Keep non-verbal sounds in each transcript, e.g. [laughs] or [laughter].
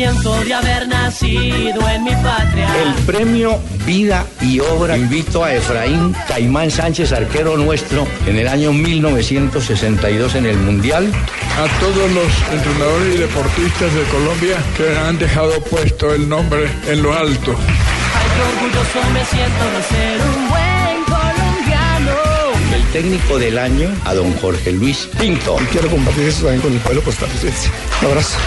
Siento de haber nacido en mi patria. El premio Vida y Obra invito a Efraín Caimán Sánchez, arquero nuestro, en el año 1962 en el Mundial. a todos los entrenadores y deportistas de Colombia que han dejado puesto el nombre en lo alto. Ay, qué orgulloso me siento de ser un buen colombiano. El técnico del año a don Jorge Luis Pinto. Quiero compartir eso también con el pueblo costarricense. Un abrazo.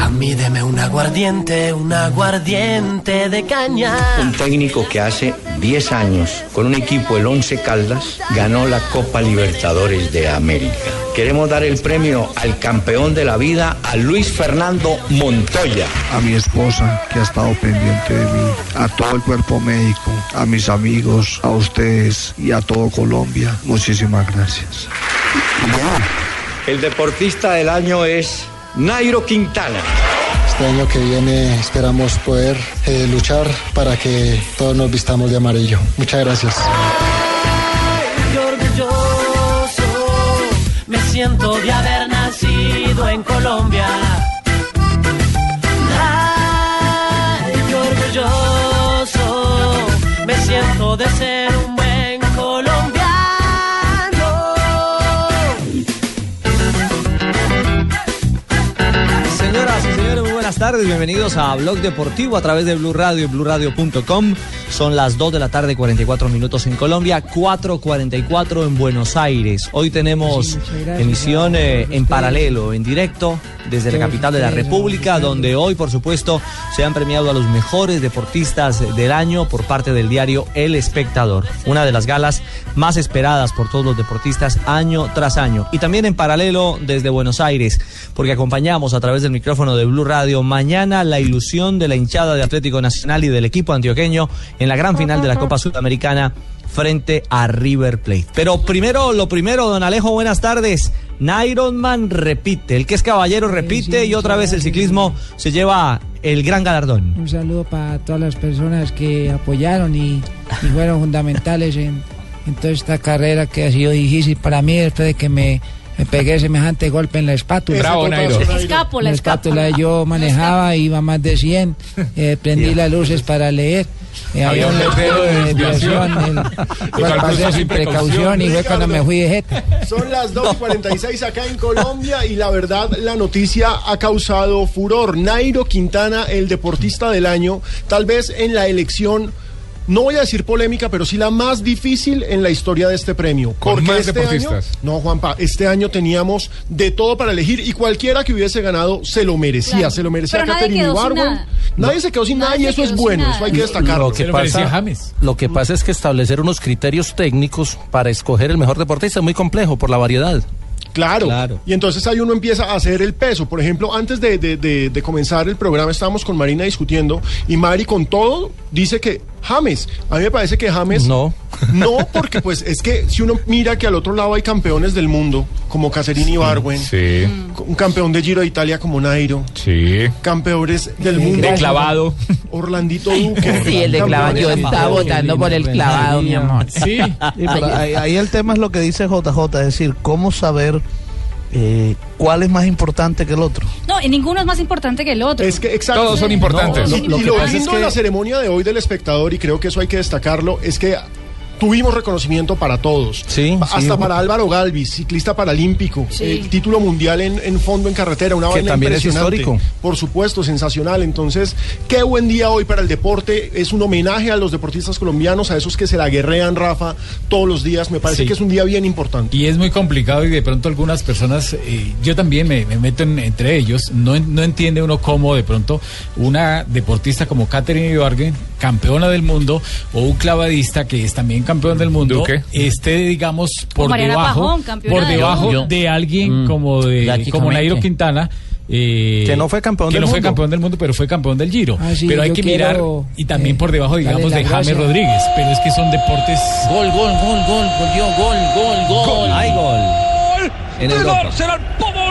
A mí deme un aguardiente, un aguardiente de caña. Un técnico que hace 10 años, con un equipo, el Once Caldas, ganó la Copa Libertadores de América. Queremos dar el premio al campeón de la vida, a Luis Fernando Montoya. A mi esposa que ha estado pendiente de mí, a todo el cuerpo médico, a mis amigos, a ustedes y a todo Colombia. Muchísimas gracias. El deportista del año es Nairo Quintana. Este año que viene esperamos poder eh, luchar para que todos nos vistamos de amarillo. Muchas gracias. Ay, qué orgulloso me siento de haber nacido en Colombia. Ay, qué orgulloso me siento de ser Bienvenidos a Blog Deportivo a través de Blue Radio y BlueRadio.com. Son las 2 de la tarde, 44 minutos en Colombia, 4.44 en Buenos Aires. Hoy tenemos emisión eh, en paralelo, en directo, desde la capital de la República, donde hoy, por supuesto, se han premiado a los mejores deportistas del año por parte del diario El Espectador. Una de las galas más esperadas por todos los deportistas año tras año. Y también en paralelo desde Buenos Aires, porque acompañamos a través del micrófono de Blue Radio mañana la ilusión de la hinchada de Atlético Nacional y del equipo antioqueño en la gran final de la Copa Sudamericana frente a River Plate. Pero primero, lo primero, don Alejo, buenas tardes. Naironman repite, el que es caballero repite y otra vez el ciclismo se lleva el gran galardón. Un saludo para todas las personas que apoyaron y, y fueron fundamentales en, en toda esta carrera que ha sido difícil para mí después de que me, me pegué semejante golpe en la espátula. Bravo, Nairo. La espátula yo manejaba, iba más de 100, eh, prendí las luces para leer. Eh, había un letrero de desviación, pasé sin precaución y fue cuando me fui de jeta. Son las 2.46 acá en Colombia y la verdad la noticia ha causado furor. Nairo Quintana, el deportista del año, tal vez en la elección, no voy a decir polémica, pero sí la más difícil en la historia de este premio. Con Porque más este deportistas. año, no Juanpa, este año teníamos de todo para elegir y cualquiera que hubiese ganado se lo merecía, Claro. se lo merecía Pero nadie Catherine nada. Nadie se quedó sin nada y Nadie eso es bueno, nada. eso hay que destacarlo. Lo que, pasa, James. lo que pasa es que establecer unos criterios técnicos para escoger el mejor deportista es muy complejo por la variedad. Claro. Claro. Y entonces ahí uno empieza a hacer el peso. Por ejemplo, antes de, de- de- de comenzar el programa estábamos con Marina discutiendo y Mari con todo dice que James. A mí me parece que James... No. [laughs] No, porque pues es que si uno mira que al otro lado hay campeones del mundo, como Cacerini Ibargüen, Sí, un campeón de Giro de Italia como Nairo, sí. campeones del mundo, De clavado. Orlandito Duque. Sí, el de clavado. Yo estaba votando por el clavado, mi amor. Sí. Sí, [laughs] pero ahí, ahí el tema es lo que dice JJ, es decir, cómo saber eh, cuál es más importante que el otro. No, y ninguno es más importante que el otro. Es que exacto. Todos son importantes. No, Lo- y lo que lo pasa es que- de la ceremonia de hoy del espectador, y creo que eso hay que destacarlo, es que tuvimos reconocimiento para todos. Sí. Hasta para Álvaro Galvis, ciclista paralímpico, Sí. el título mundial en, en fondo en carretera, una Que también es histórico. Por supuesto, sensacional. Entonces, qué buen día hoy para el deporte. Es un homenaje a los deportistas colombianos, a esos que se la guerrean, Rafa, todos los días. Me parece Sí. que es un día bien importante. Y es muy complicado y de pronto algunas personas, eh, yo también me, me meto en- entre ellos, no, en- no entiende uno cómo de pronto una deportista como Katherine Ibargüen, campeona del mundo, o un clavadista que es también campeón del mundo, Duque. esté, digamos, por debajo, Pajón, por debajo de alguien Mm, como de como. Nairo Quintana, eh, Que no fue campeón que del no fue mundo. campeón del mundo, pero fue campeón del Giro. Ah, sí, pero hay que quiero, mirar y también eh, por debajo, digamos, de James gracia. Rodríguez. Pero es que son deportes. Gol, gol, gol, gol, gol, gol, gol. Hay gol. En del Europa.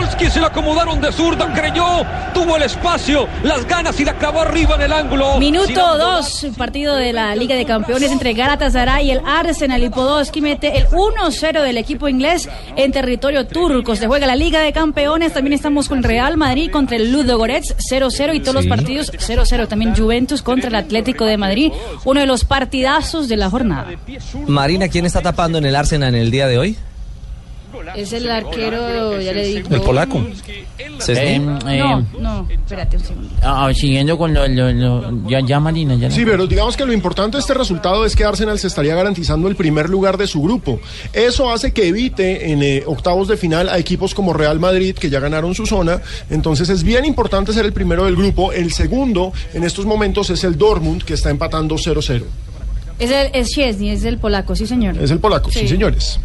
Podolski se lo acomodaron de zurda, creyó, tuvo el espacio, las ganas y la clavó arriba en el ángulo. Minuto 2, partido de la Liga de Campeones entre Galatasaray y el Arsenal. Y Podolski mete el 1-0 del equipo inglés en territorio turco. Se juega la Liga de Campeones. También estamos con Real Madrid contra el Ludo Goretz 0-0 y todos los partidos 0-0. También Juventus contra el Atlético de Madrid. Uno de los partidazos de la jornada. Marina, ¿quién está tapando en el Arsenal en el día de hoy? Es el arquero, ya le digo. El polaco. Eh, eh, No, no, espérate un segundo. ah, siguiendo con lo, lo- lo- ya, ya Marina, ya. Sí, pero digamos que lo importante de este resultado es que Arsenal se estaría garantizando el primer lugar de su grupo. Eso hace que evite en eh, octavos de final a equipos como Real Madrid, que ya ganaron su zona. Entonces es bien importante ser el primero del grupo. El segundo en estos momentos es el Dortmund, que está empatando 0-0. Es el es Szczesny, es el polaco, sí señor. Es el polaco, sí, Sí. señores.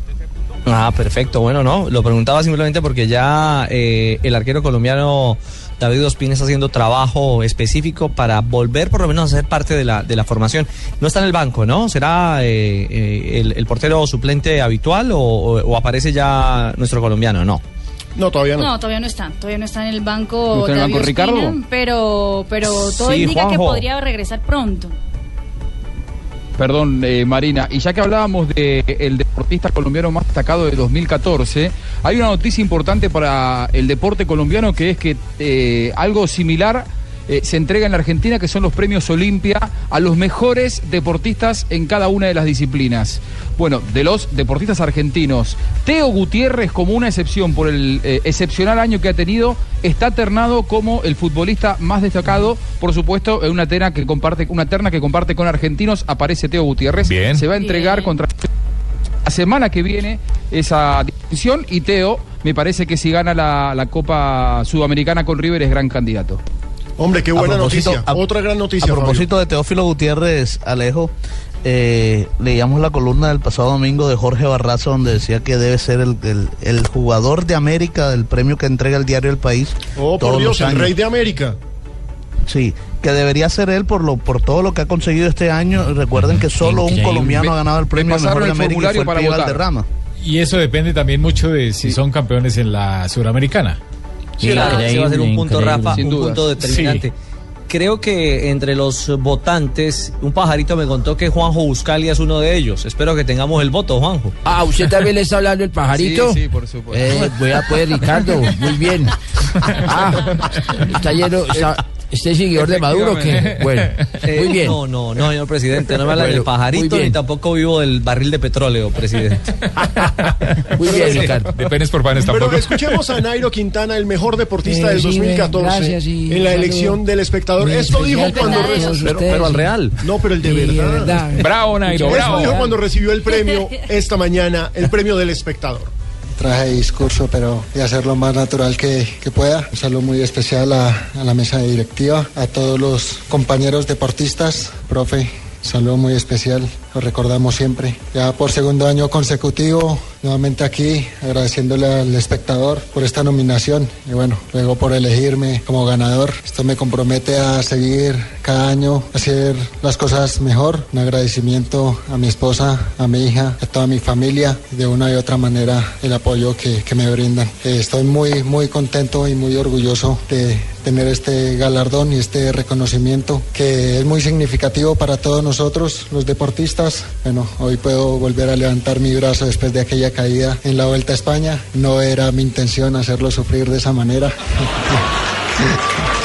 Ah, perfecto. Bueno, no, lo preguntaba simplemente porque ya eh, el arquero colombiano David Ospina está haciendo trabajo específico para volver por lo menos a ser parte de la, de la formación. No está en el banco, ¿no? ¿Será eh, eh, el, el portero suplente habitual o, o- o aparece ya nuestro colombiano? No. No, todavía No, todavía no está. Todavía no está en el banco ¿No está en el banco Ospina, Ricardo? Pero, pero todo Sí, indica que podría regresar pronto. Perdón, eh, Marina. Y ya que hablábamos del el deportista colombiano más destacado de 2014, hay una noticia importante para el deporte colombiano que es que eh, algo similar eh, se entrega en la Argentina, que son los premios Olimpia a los mejores deportistas en cada una de las disciplinas. Bueno, de los deportistas argentinos, Teo Gutiérrez, como una excepción por el eh, excepcional año que ha tenido, está ternado como el futbolista más destacado, por supuesto, en una terna que comparte, una terna que comparte con argentinos, aparece Teo Gutiérrez. Se va a entregar contra la semana que viene esa distinción y Teo me parece que si gana la, la Copa Sudamericana con River es gran candidato. Hombre, qué buena noticia. a- Otra gran noticia. A propósito de Teófilo Gutiérrez, Alejo, eh, leíamos la columna del pasado domingo de Jorge Barraza donde decía que debe ser el, el- el jugador de América del premio que entrega el diario El País. Oh, por Dios, los el rey de América. Sí, que debería ser él por lo por todo lo que ha conseguido este año. Recuerden que solo un colombiano ha ganado el premio mejor de el América y fue el para Pío votar. Valderrama. Y eso depende también mucho de si son campeones en la Suramericana. Sí, claro, ese va a ser un punto, Rafa, Sin un dudas. punto determinante. Sí. Creo que entre los votantes, un pajarito me contó que Juanjo Buscalia es uno de ellos. Espero que tengamos el voto, Juanjo. Ah, ¿usted también le está hablando el [laughs] pajarito? Sí, sí, por supuesto. Eh, vea pues, Ricardo, muy bien. [laughs] Ah, está lleno, está, ¿este seguidor de Maduro que Bueno, Eh, [laughs] muy bien. No, no, no, señor presidente. No me habla Bueno, del pajarito ni tampoco vivo del barril de petróleo, presidente. [laughs] Muy bien, Ricardo. De penes por panes Pero escuchemos a Nairo Quintana, el mejor deportista Eh, del sí, 2014, gracias y en la saludo elección del espectador. muy Esto dijo cuando recibió. Pero- al sí. Real. No, pero el de Sí, verdad. Bravo, Nairo, Esto bravo. dijo cuando recibió el premio [laughs] esta mañana, el premio del espectador. Traje discurso, pero de hacer lo más natural que, que pueda. Un saludo muy especial a, a la mesa directiva, a todos los compañeros deportistas, profe. Saludo muy especial, lo recordamos siempre. Ya por segundo año consecutivo, nuevamente aquí, agradeciéndole al espectador por esta nominación y bueno, luego por elegirme como ganador. Esto me compromete a seguir cada año, hacer las cosas mejor. Un agradecimiento a mi esposa, a mi hija, a toda mi familia, de una y otra manera el apoyo que, que me brindan. Estoy muy, muy contento y muy orgulloso de tener este galardón y este reconocimiento que es muy significativo para todos nosotros, los deportistas. Bueno, hoy puedo volver a levantar mi brazo después de aquella caída en la Vuelta a España. No era mi intención hacerlo sufrir de esa manera. [laughs]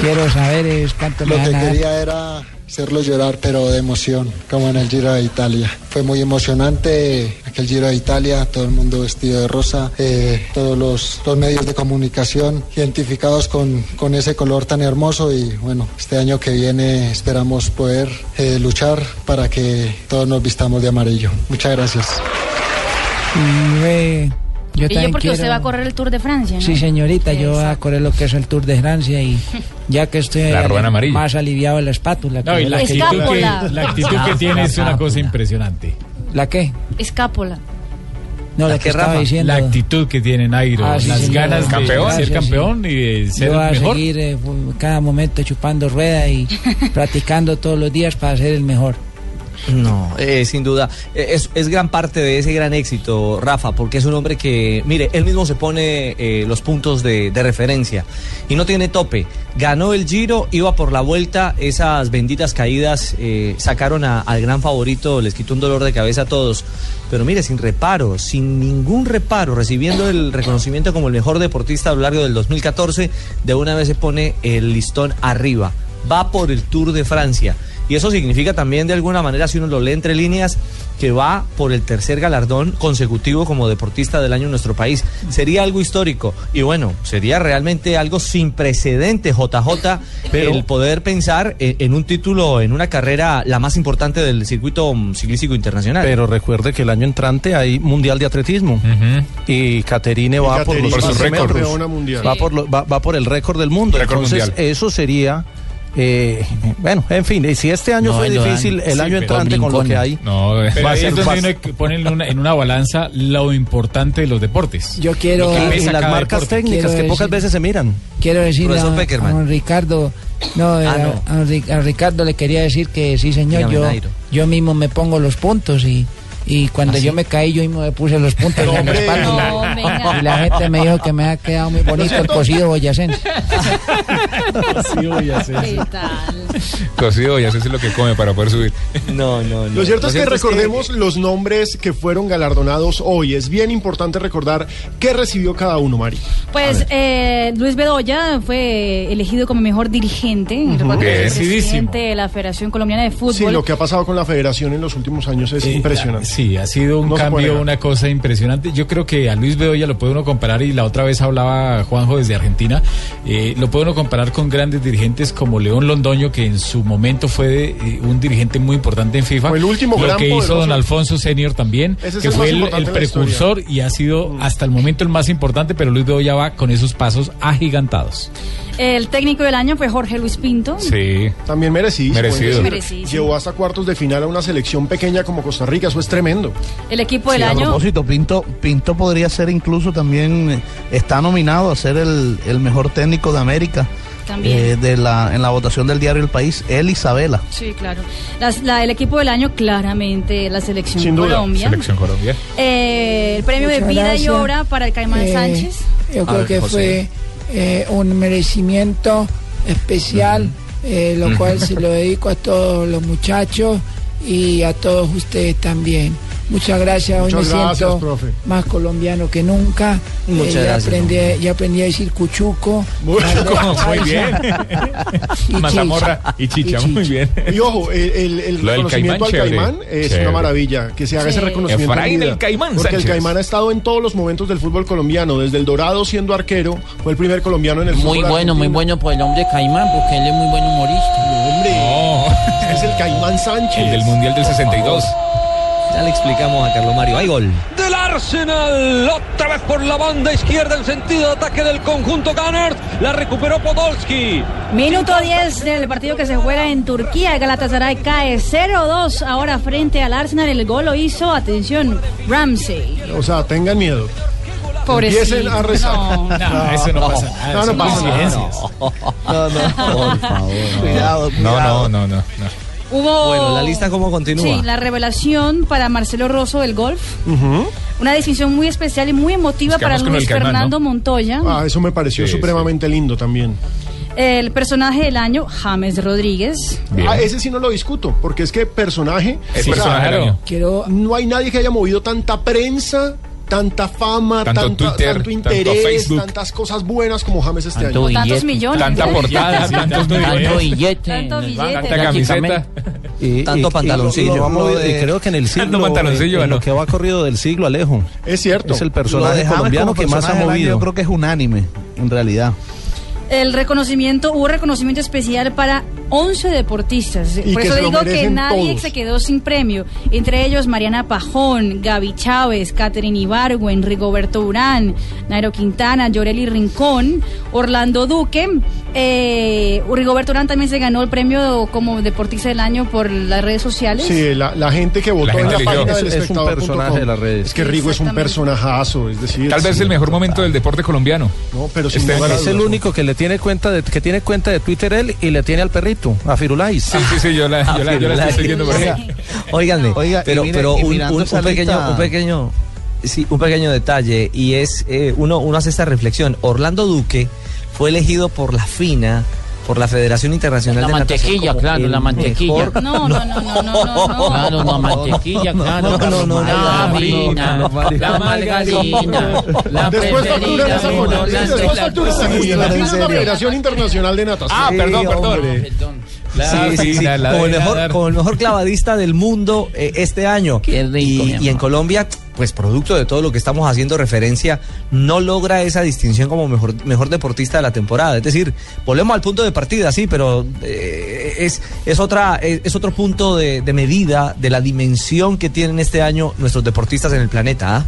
Quiero saber es cuánto Lo me que van a dar. quería era hacerlo llorar, pero de emoción, como en el Giro de Italia. Fue muy emocionante aquel Giro de Italia, todo el mundo vestido de rosa, eh, todos los, los medios de comunicación identificados con, con ese color tan hermoso y bueno, este año que viene esperamos poder eh, luchar para que todos nos vistamos de amarillo. Muchas gracias. Y, yo y yo también porque quiero... usted va a correr el Tour de Francia, ¿no? Sí, señorita, yo voy a correr lo que es el Tour de Francia y ya que estoy La más aliviado de la espátula. No, y la actitud, que, la actitud que tiene es una cosa impresionante. ¿La qué? Escápola. No, ¿La que estaba Rafa? diciendo. La actitud que tiene Nairo, Ah, sí, las señor. ganas de Campeón. ser campeón y de ser Yo voy a mejor. seguir eh, cada momento chupando rueda y [laughs] practicando todos los días para ser el mejor. No, eh, sin duda. Eh, Es, gran parte de ese gran éxito, Rafa, porque es un hombre que, mire, él mismo se pone eh, los puntos de, referencia y no tiene tope. Ganó el Giro, iba por la vuelta, esas benditas caídas eh, sacaron al gran favorito, les quitó un dolor de cabeza a todos. Pero mire, sin reparo, sin ningún reparo, recibiendo el reconocimiento como el mejor deportista a lo largo del 2014, de una vez se pone el listón arriba. Va por el Tour de Francia. Y eso significa también, de alguna manera, si uno lo lee entre líneas, que va por el tercer galardón consecutivo como deportista del año en nuestro país. Sería algo histórico. Y bueno, sería realmente algo sin precedente, JJ, el poder pensar en, en un título, en una carrera la más importante del circuito ciclístico internacional. Pero recuerde que el año entrante hay Mundial de Atletismo. Y Caterine Y va por Caterine los va a ser 15 metros. campeona mundial. Va, Sí. por lo- va, va por el récord del mundo. Entonces, mundial. eso sería. Eh, bueno, en fin, y si este año No, fue dan. difícil, el Sí, año entrante con lo que hay. No, pero va a ser es donde fácil. uno hay que poner en una, en una balanza lo importante de los deportes. Yo quiero- que Y las marcas deporte. técnicas que Quiero pocas decir- veces se miran. Quiero decirle a, don Ricardo, no, eh, Ah, a- no. A, Ri- a Ricardo le quería decir que sí, señor, Dígame, yo, Nairo. yo mismo me pongo los puntos y, y cuando ¿Ah, yo sí? me caí, yo mismo me puse los puntos No, en la espalda y la- No, y la gente me dijo que me ha quedado muy bonito el cocido boyacense. ¿Qué tal? Cocido, ya sé si es lo que come para poder subir. No, no, no. Lo cierto es que recordemos los nombres que fueron galardonados hoy. Es bien importante recordar qué recibió cada uno, Mari. Pues eh, Luis Bedoya fue elegido como mejor dirigente, que es el Merecidísimo. presidente de la Federación Colombiana de Fútbol. Sí, lo que ha pasado con la federación en los últimos años es Eh, impresionante. Sí, ha sido un No cambio, una cosa impresionante. Yo creo que a Luis Bedoya lo puede uno comparar, y la otra vez hablaba Juanjo desde Argentina, eh, lo puede uno comparar con grandes dirigentes como León Londoño, que en su momento fue eh, un dirigente muy importante en FIFA. Fue el último Lo gran que hizo don Alfonso Senior también, Ese que fue el, el de precursor y ha sido hasta el momento el más importante, pero Luis Bedoya va con esos pasos agigantados. El técnico del año fue Jorge Luis Pinto. Sí. También merecido. Merecido. Merecidísimo. Llevó hasta cuartos de final a una selección pequeña como Costa Rica. Eso es tremendo. El equipo del Sí, a año. propósito, Pinto, Pinto podría ser incluso también, eh, está nominado a ser el, el mejor técnico de América. También. eh, de la, en la votación del diario El País, él Isabela. Sí, claro. Las- la- el equipo del año, claramente, la selección Sin duda, Colombia. Selección Colombia. Eh, el premio de vida y obra para el Caimán Eh, Sánchez. Yo creo ver, que José. fue eh, un merecimiento especial, eh, lo cual se lo dedico a todos los muchachos y a todos ustedes también. Muchas gracias, hoy Muchas me gracias, siento profe. más colombiano que nunca. Eh, Muchas ya, gracias, aprendí, ya aprendí a decir cuchuco. Muy Salsa, bien. [laughs] y Mazamorra chicha. y chicha, Y muy bien. Y ojo, el, el- reconocimiento Caimán, al chévere. Caimán es Chévere. una maravilla. Que se haga ese reconocimiento. en Efraín vida. el Caimán Porque Sánchez. el Caimán ha estado en todos los momentos del fútbol colombiano. Desde el Dorado siendo arquero, fue el primer colombiano en el Muy fútbol bueno, muy bueno por el hombre Caimán, porque él es muy buen humorista. Hombre, No, es el Caimán Sánchez. [laughs] el del Mundial del 62. Ya le explicamos a Carlos Mario. Hay gol. del Arsenal. Otra vez por la banda izquierda en sentido de ataque del conjunto Gunners. La recuperó Podolski. Minuto 10 del partido que se juega en Turquía. Galatasaray cae 0-2 ahora frente al Arsenal. El gol lo hizo, atención, Ramsey. O sea, tengan miedo. Pobrecito. Empiecen a rezar. No. No, eso no, pasa nada. No, no pasa nada. No, no, por favor. Cuidado, No, cuidado. no, no, no. no. Hubo. Bueno, la lista cómo continúa. Sí, la revelación para Marcelo Rosso del golf. Una decisión muy especial y muy emotiva para Luis Caimán, Fernando ¿no? Montoya. Ah, eso me pareció Sí, supremamente lindo también. El personaje del año, James Rodríguez. Bien. Ah, ese sí no lo discuto, porque es que personaje. Es personaje año. Quiero No hay nadie que haya movido tanta prensa, tanta fama, Tanto tanta- Twitter, tanto tanto interés, Facebook. tantas cosas buenas como James este Tanto año. Tantos millones. Tanta portada, tantos Tanto millones. billete. Tanto billete. Tanta camiseta. Y, Tanto y- pantaloncillo. y lo de- creo que en el siglo, Tanto pantaloncillo, en, en lo que va corrido del siglo, Alejo. Es cierto. Es el personaje colombiano que más ha año movido. Yo creo que es unánime, en realidad. El reconocimiento, hubo reconocimiento especial para 11 deportistas. Y Por eso digo que nadie todos. se quedó sin premio. Entre ellos Mariana Pajón, Gaby Chávez, Catherine Ibargüen, Rigoberto Urán, Nairo Quintana, Yoreli Rincón, Orlando Duque, eh, Rigoberto Urán también se ganó el premio como deportista del año por las redes sociales. Sí, la, la gente que votó La en la eligió. página del Es- es un personaje de las redes. Es que Rigo es un personajazo, es decir. Tal vez sí. el mejor momento del deporte colombiano. No, pero sin Este. Es el único que le tiene cuenta de, que tiene cuenta de Twitter él y le tiene al perrito, a Firulais. Sí, sí, sí, yo la, [laughs] yo la, yo la estoy siguiendo por ahí. [laughs] Óiganme, Oiga, pero, mire, pero un, un- un pequeño, un pequeño, sí, un pequeño detalle y es eh, uno, uno hace esta reflexión. Orlando Duque fue elegido por la FINA, por la Federación Internacional La de Natación mantequilla, como claro, la mantequilla. No, no, no, no, no, no, no. Claro, la mantequilla, claro. no, no, no, la no, harina, no, no, la margarina, la Después facturan esa Después facturan esa. La la. Federación Internacional de Natación. Ah, perdón, perdón. Hombre. La Sí, sí, sí. fina, la Como, el mejor, nadar. como el mejor clavadista del mundo eh, este año. Qué rico, y, en. Colombia, pues producto de todo lo que estamos haciendo referencia, no logra esa distinción como mejor, mejor deportista de la temporada. Es decir, volvemos al punto de partida, sí, pero eh, es, es, otra, es, es otro punto de, de medida de la dimensión que tienen este año nuestros deportistas en el planeta. ¿ah?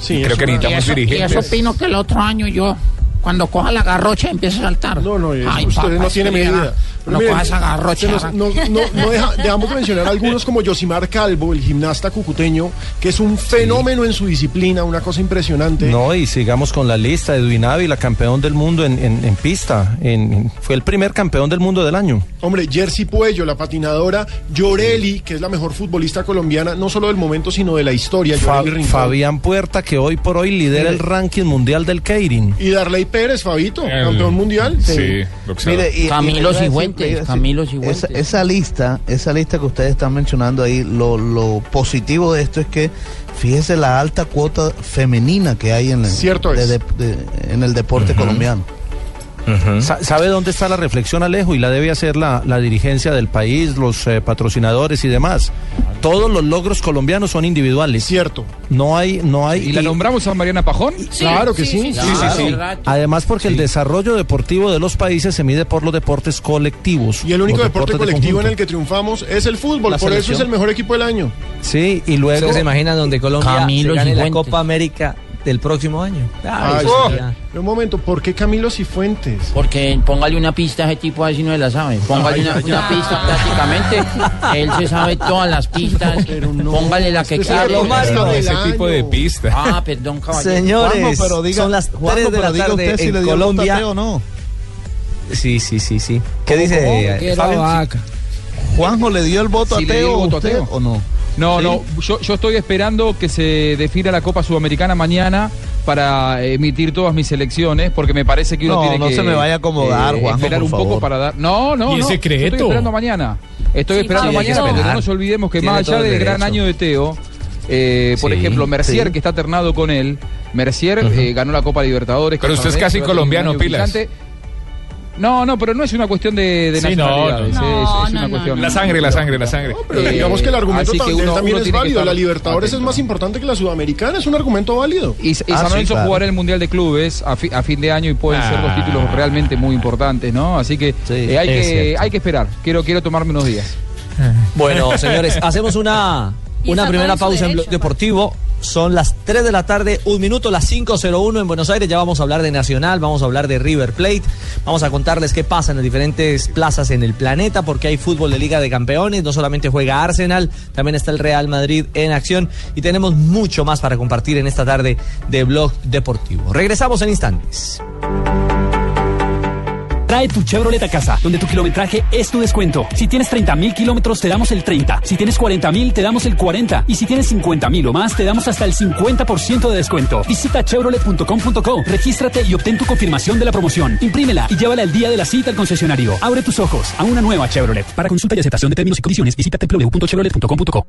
Sí, Creo que Y necesitamos eso, y eso opino que el otro año yo, cuando coja la garrocha, empiece a saltar. No, no, Ay, ustedes papá, no que medida. No nos- no, no, no deja- dejamos de mencionar algunos como Yosimar Calvo, el gimnasta cucuteño, que es un fenómeno en su disciplina, una cosa impresionante. No, y sigamos con la lista. Edwin Ávila, campeón del mundo en, en- en pista. En- en- fue el primer campeón del mundo del año. Hombre, Jersey Puello, la patinadora, Llorelli, que es la mejor futbolista colombiana, no solo del momento, sino de la historia. Fa- Llorelli Rincón. Fabián Puerta, que hoy por hoy lidera el ranking mundial del Keirin. Y Darley Pérez, Fabito, El- campeón mundial. Sí, boxeador. Mire, y- y Camilo le decir, Camilo. Esa, esa lista, esa lista que ustedes están mencionando ahí, lo, lo positivo de esto es que fíjese la alta cuota femenina que hay en el, Cierto de- es. de- de- en el deporte colombiano. Sa- ¿Sabe dónde está la reflexión, Alejo? Y la debe hacer la, la dirigencia del país, los eh, patrocinadores y demás. Todos los logros colombianos son individuales. Cierto. No hay, no hay. ¿Y la nombramos a Mariana Pajón? Claro que sí. Sí, sí, sí. Además, porque el desarrollo deportivo de los países se mide por los deportes colectivos. Y el único deporte de colectivo en el que triunfamos es el fútbol. La Por eso es el mejor equipo del año. Sí, y luego. ¿Ustedes se imaginan donde Colombia Camilo se gane la. Copa América del próximo año? Ay, Ay, Pero un momento, ¿por qué Camilo Cifuentes? Porque póngale una pista a ese tipo a ver si no se la sabe. Póngale Ay, una, pista prácticamente. Él se sabe todas las pistas. [laughs] Póngale la que quiera. del Ese tipo de pista. Ah, perdón, caballero. Señores, Juanjo, pero diga- son las Juanjo, 3 de pero la tarde usted si en le dio el voto a Colombia. Teo o no. Sí, sí, sí, sí. ¿Qué dice Quiero Fabio? vaca. Juanjo le dio el voto a Teo. o no. No, ¿Sí? no, yo, yo estoy esperando que se defina la Copa Sudamericana mañana para emitir todas mis selecciones, porque me parece que uno No, tiene no que se me vaya a acomodar, Juanjo, esperar por un poco para dar. No, no, ¿Y el no. secreto? Estoy esperando mañana. Estoy Sí, esperando mañana, pero no nos olvidemos que Tiene más allá el del gran año de Teo, eh, por Sí, ejemplo, Mercier, sí. que está ternado con él, Mercier eh, ganó la Copa Libertadores. Pero usted es casi colombiano, pilas. brillante. No, no, pero no es una cuestión de, de Sí, no, nacionalidades, no. es- es, No, una no, cuestión. La sangre, la sangre, la sangre. Pero Eh, digamos que el argumento así que también, uno- también uno es válido. La Libertadores atento. es más importante que la Sudamericana, es un argumento válido. Y, y Ah, San sí, Lorenzo claro. jugará el Mundial de Clubes a, fi- a fin de año y pueden ser dos Ah. títulos realmente muy importantes, ¿no? Así que Sí, eh, hay, es que cierto. hay que esperar. Quiero, quiero tomarme unos días. Bueno, señores, hacemos una, una primera en pausa en Blog derecho, Deportivo. Son las 3 de la tarde, un minuto, las 5.01 en Buenos Aires. Ya vamos a hablar de Nacional, vamos a hablar de River Plate. Vamos a contarles qué pasa en las diferentes plazas en el planeta, porque hay fútbol de Liga de Campeones. No solamente juega Arsenal, también está el Real Madrid en acción. Y tenemos mucho más para compartir en esta tarde de Blog Deportivo. Regresamos en instantes. Trae tu Chevrolet a casa, donde tu kilometraje es tu descuento. Si tienes 30 mil kilómetros, te damos el 30. Si tienes 40 mil, te damos el 40. Y si tienes 50 mil o más, te damos hasta el 50% de descuento. Visita chevrolet.com.co, regístrate y obtén tu confirmación de la promoción. Imprímela y llévala el día de la cita al concesionario. Abre tus ojos a una nueva Chevrolet. Para consulta y aceptación de términos y condiciones, visita www.chevrolet.com.co.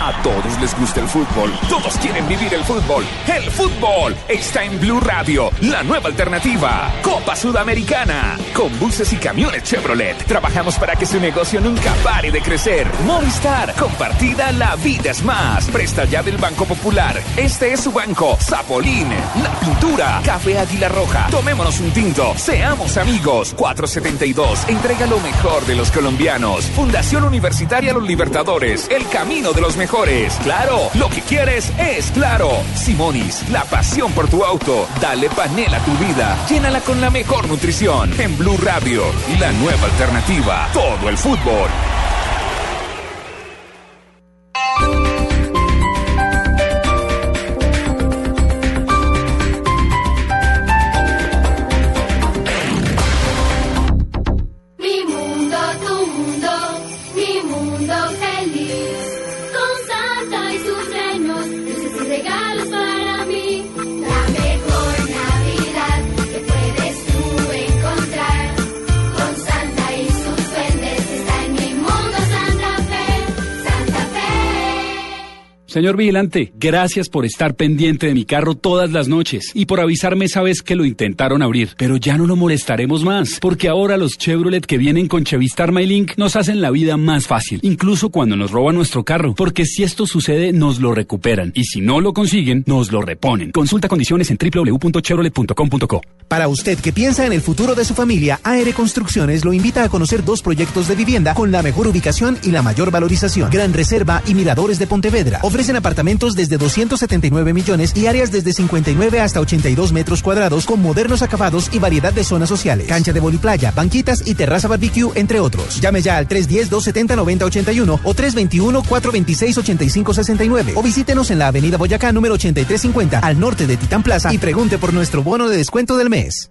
A todos les gusta el fútbol, todos quieren vivir el fútbol. El fútbol está en Blue Radio, la nueva alternativa. Copa Sudamericana. Con buses y camiones Chevrolet. Trabajamos para que su negocio nunca pare de crecer. Movistar, compartida, la vida es más. Presta ya del Banco Popular. Este es su banco. Zapolín, la pintura, Café Águila Roja. Tomémonos un tinto, seamos amigos. 472, entrega lo mejor de los colombianos. Fundación Universitaria Los Libertadores, el camino de los mejores. Claro, lo que quieres es claro. Simonis, la pasión por tu auto. Dale panela a tu vida. Llénala con la mejor nutrición. En Blue Radio, la nueva alternativa. Todo el fútbol. Señor vigilante, gracias por estar pendiente de mi carro todas las noches y por avisarme esa vez que lo intentaron abrir. Pero ya no lo molestaremos más, porque ahora los Chevrolet que vienen con Chevistar MyLink nos hacen la vida más fácil, incluso cuando nos roban nuestro carro, porque si esto sucede nos lo recuperan y si no lo consiguen, nos lo reponen. Consulta condiciones en www.chevrolet.com.co. Para usted que piensa en el futuro de su familia, AR Construcciones lo invita a conocer dos proyectos de vivienda con la mejor ubicación y la mayor valorización. Gran Reserva y Miradores de Pontevedra. Ofrecen apartamentos desde 279 millones y áreas desde 59 hasta 82 metros cuadrados con modernos acabados y variedad de zonas sociales. Cancha de playa, banquitas y terraza barbecue, entre otros. Llame ya al 310-270-9081 o 321-426-8569 o visítenos en la avenida Boyacá número 8350 al norte de Titán Plaza y pregunte por nuestro bono de descuento del mes.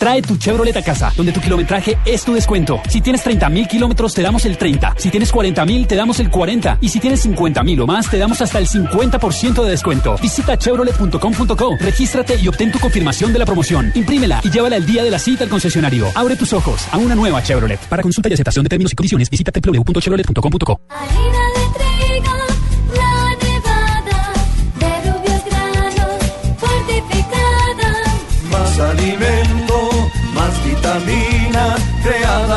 Trae tu Chevrolet a casa, donde tu kilometraje es tu descuento. Si tienes 30 mil kilómetros, te damos el 30. Si tienes 40 mil, te damos el 40. Y si tienes 50 mil o más, te damos hasta el 50% de descuento. Visita chevrolet.com.co, regístrate y obtén tu confirmación de la promoción. Imprímela y llévala el día de la cita al concesionario. Abre tus ojos a una nueva Chevrolet. Para consulta y aceptación de términos y condiciones, visita www.chevrolet.com.co.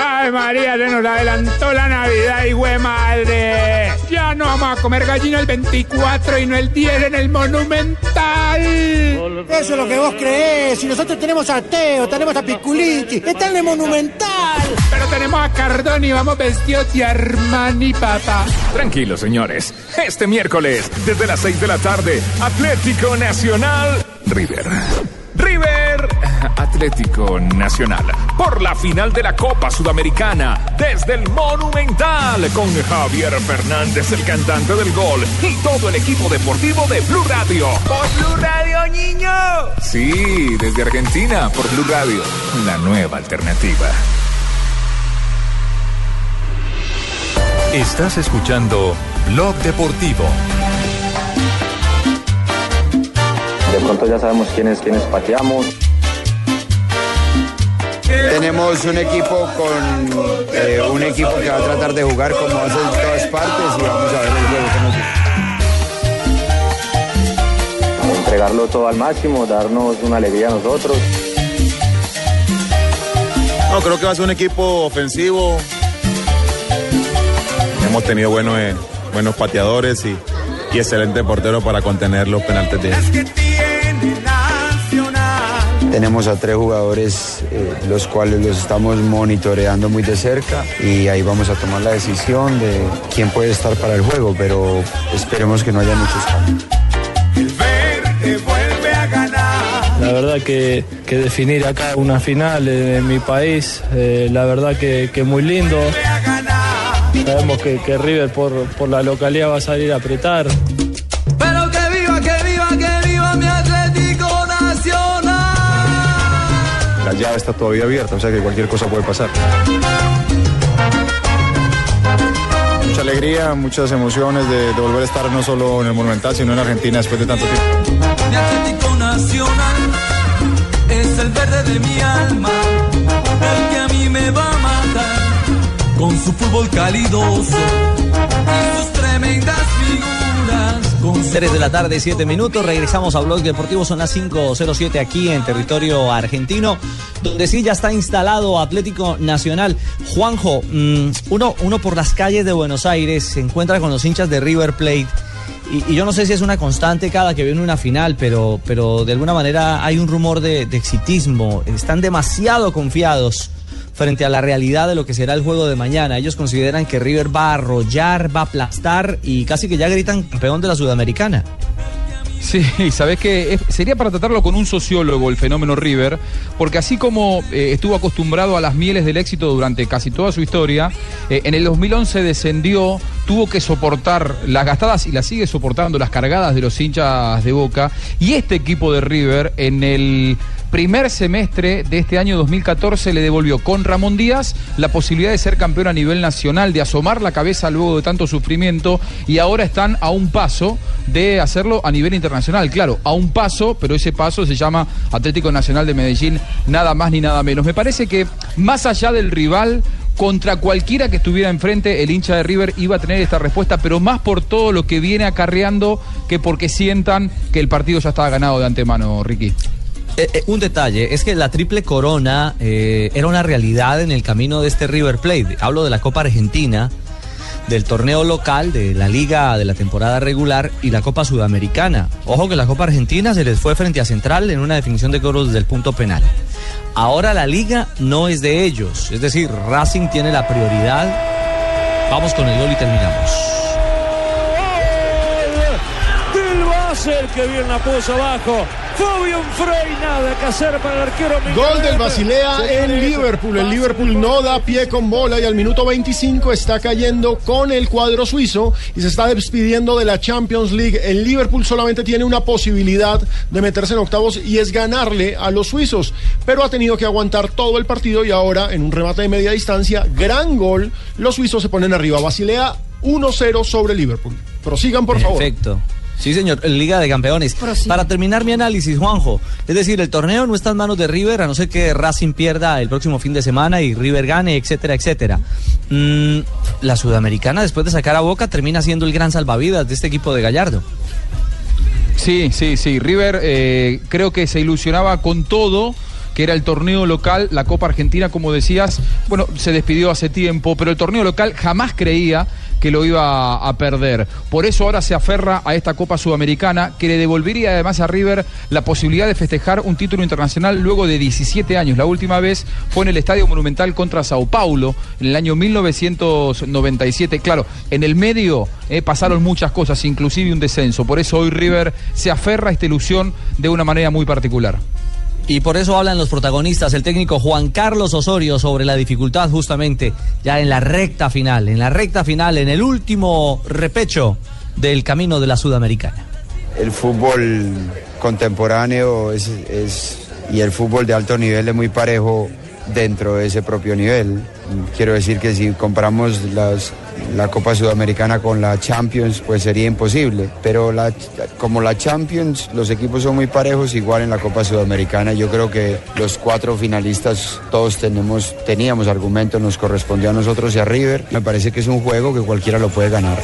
Ay María, se nos adelantó la Navidad, y güey madre. Ya no vamos a comer gallina el 24 y no el 10 en el Monumental. Eso es lo que vos creés. Si nosotros tenemos a Teo, tenemos a Piculichi, está en el Monumental. Pero tenemos a Cardoni, vamos vestidos de Armani, papá. Tranquilos, señores. Este miércoles, desde las 6 de la tarde, Atlético Nacional River. River Atlético Nacional por la final de la Copa Sudamericana desde el Monumental con Javier Fernández, el cantante del gol y todo el equipo deportivo de Blue Radio. ¡Por Blue Radio, niño! Sí, desde Argentina por Blue Radio, la nueva alternativa. Estás escuchando Blog Deportivo. De pronto ya sabemos quiénes, quiénes pateamos. Tenemos un equipo con eh, un equipo que va a tratar de jugar como hace en todas partes y vamos a ver el juego que nos dio. Entregarlo todo al máximo, darnos una alegría a nosotros. No, creo que va a ser un equipo ofensivo. Hemos tenido buenos, eh, buenos pateadores y, y excelente portero para contener los penaltes de ellos. Tenemos a tres jugadores, eh, los cuales los estamos monitoreando muy de cerca y ahí vamos a tomar la decisión de quién puede estar para el juego, pero esperemos que no haya muchos cambios. vuelve a ganar. La verdad que, que definir acá una final en, mi país, eh, la verdad que, que muy lindo. Sabemos que, que River por, por la localidad va a salir a apretar. Llave está todavía abierta, o sea que cualquier cosa puede pasar. Mucha alegría, muchas emociones de, de volver a estar no solo en el Monumental, sino en Argentina después de tanto tiempo. Mi Atlético Nacional es el verde de mi alma, el que a mí me va a matar con su fútbol calidoso 3 de la tarde, 7 minutos. Regresamos a Blog Deportivo. Son las 5.07 aquí en territorio argentino, donde sí ya está instalado Atlético Nacional. Juanjo, mm, uno, uno por las calles de Buenos Aires se encuentra con los hinchas de River Plate. Y, yo no sé si es una constante cada que viene una final, pero, pero de alguna manera hay un rumor de, de exitismo. Están demasiado confiados frente a la realidad de lo que será el juego de mañana. Ellos consideran que River va a arrollar, va a aplastar y casi que ya gritan campeón de la Sudamericana. Sí, [laughs] sabes que sería para tratarlo con un sociólogo el fenómeno River, porque así como eh, estuvo acostumbrado a las mieles del éxito durante casi toda su historia, eh, en el 2011 descendió, tuvo que soportar las gastadas y las sigue soportando las cargadas de los hinchas de Boca, y este equipo de River en el primer semestre de este año 2014 le devolvió con Ramón Díaz la posibilidad de ser campeón a nivel nacional, de asomar la cabeza luego de tanto sufrimiento y ahora están a un paso de hacerlo a nivel internacional. Claro, a un paso, pero ese paso se llama Atlético Nacional de Medellín, nada más ni nada menos. Me parece que más allá del rival, contra cualquiera que estuviera enfrente, el hincha de River iba a tener esta respuesta, pero más por todo lo que viene acarreando que porque sientan que el partido ya estaba ganado de antemano, Ricky. Eh, eh, un detalle, es que la triple corona eh, era una realidad en el camino de este River Plate. Hablo de la Copa Argentina, del torneo local, de la liga de la temporada regular y la Copa Sudamericana. Ojo que la Copa Argentina se les fue frente a Central en una definición de coros desde el punto penal. Ahora la liga no es de ellos, es decir, Racing tiene la prioridad. Vamos con el gol y terminamos. Basel que bien la puso abajo. Fabio Frey, nada que hacer para el arquero. Miguel Gol del. Basilea en Liverpool. El Liverpool no da pie con bola y al minuto 25 está cayendo con el cuadro suizo y se está despidiendo de la Champions League. El Liverpool solamente tiene una posibilidad de meterse en octavos y es ganarle a los suizos, pero ha tenido que aguantar todo el partido y ahora en un remate de media distancia, gran gol, los suizos se ponen arriba. Basilea 1-0 sobre Liverpool. Prosigan, por favor. Perfecto. Sí, señor, Liga de Campeones. Para terminar mi análisis, Juanjo, es decir, el torneo no está en manos de River, a no ser que Racing pierda el próximo fin de semana y River gane, etcétera, etcétera. Mm, la Sudamericana, después de sacar a Boca, termina siendo el gran salvavidas de este equipo de Gallardo. Sí, sí, sí. River eh, creo que se ilusionaba con todo que era el torneo local, la Copa Argentina, como decías, bueno, se despidió hace tiempo, pero el torneo local jamás creía que lo iba a perder. Por eso ahora se aferra a esta Copa Sudamericana, que le devolvería además a River la posibilidad de festejar un título internacional luego de 17 años. La última vez fue en el Estadio Monumental contra Sao Paulo, en el año 1997. Claro, en el medio eh, pasaron muchas cosas, inclusive un descenso. Por eso hoy River se aferra a esta ilusión de una manera muy particular. Y por eso hablan los protagonistas, el técnico Juan Carlos Osorio, sobre la dificultad justamente ya en la recta final, en la recta final, en el último repecho del camino de la Sudamericana. El fútbol contemporáneo es, y el fútbol de alto nivel es muy parejo dentro de ese propio nivel. Quiero decir que si comparamos las- la Copa Sudamericana con la Champions, pues sería imposible. Pero como la Champions, los equipos son muy parejos, igual en la Copa Sudamericana. Yo creo que los cuatro finalistas, todos tenemos, teníamos argumentos, nos correspondió a nosotros y a River. Me parece que es un juego que cualquiera lo puede ganar.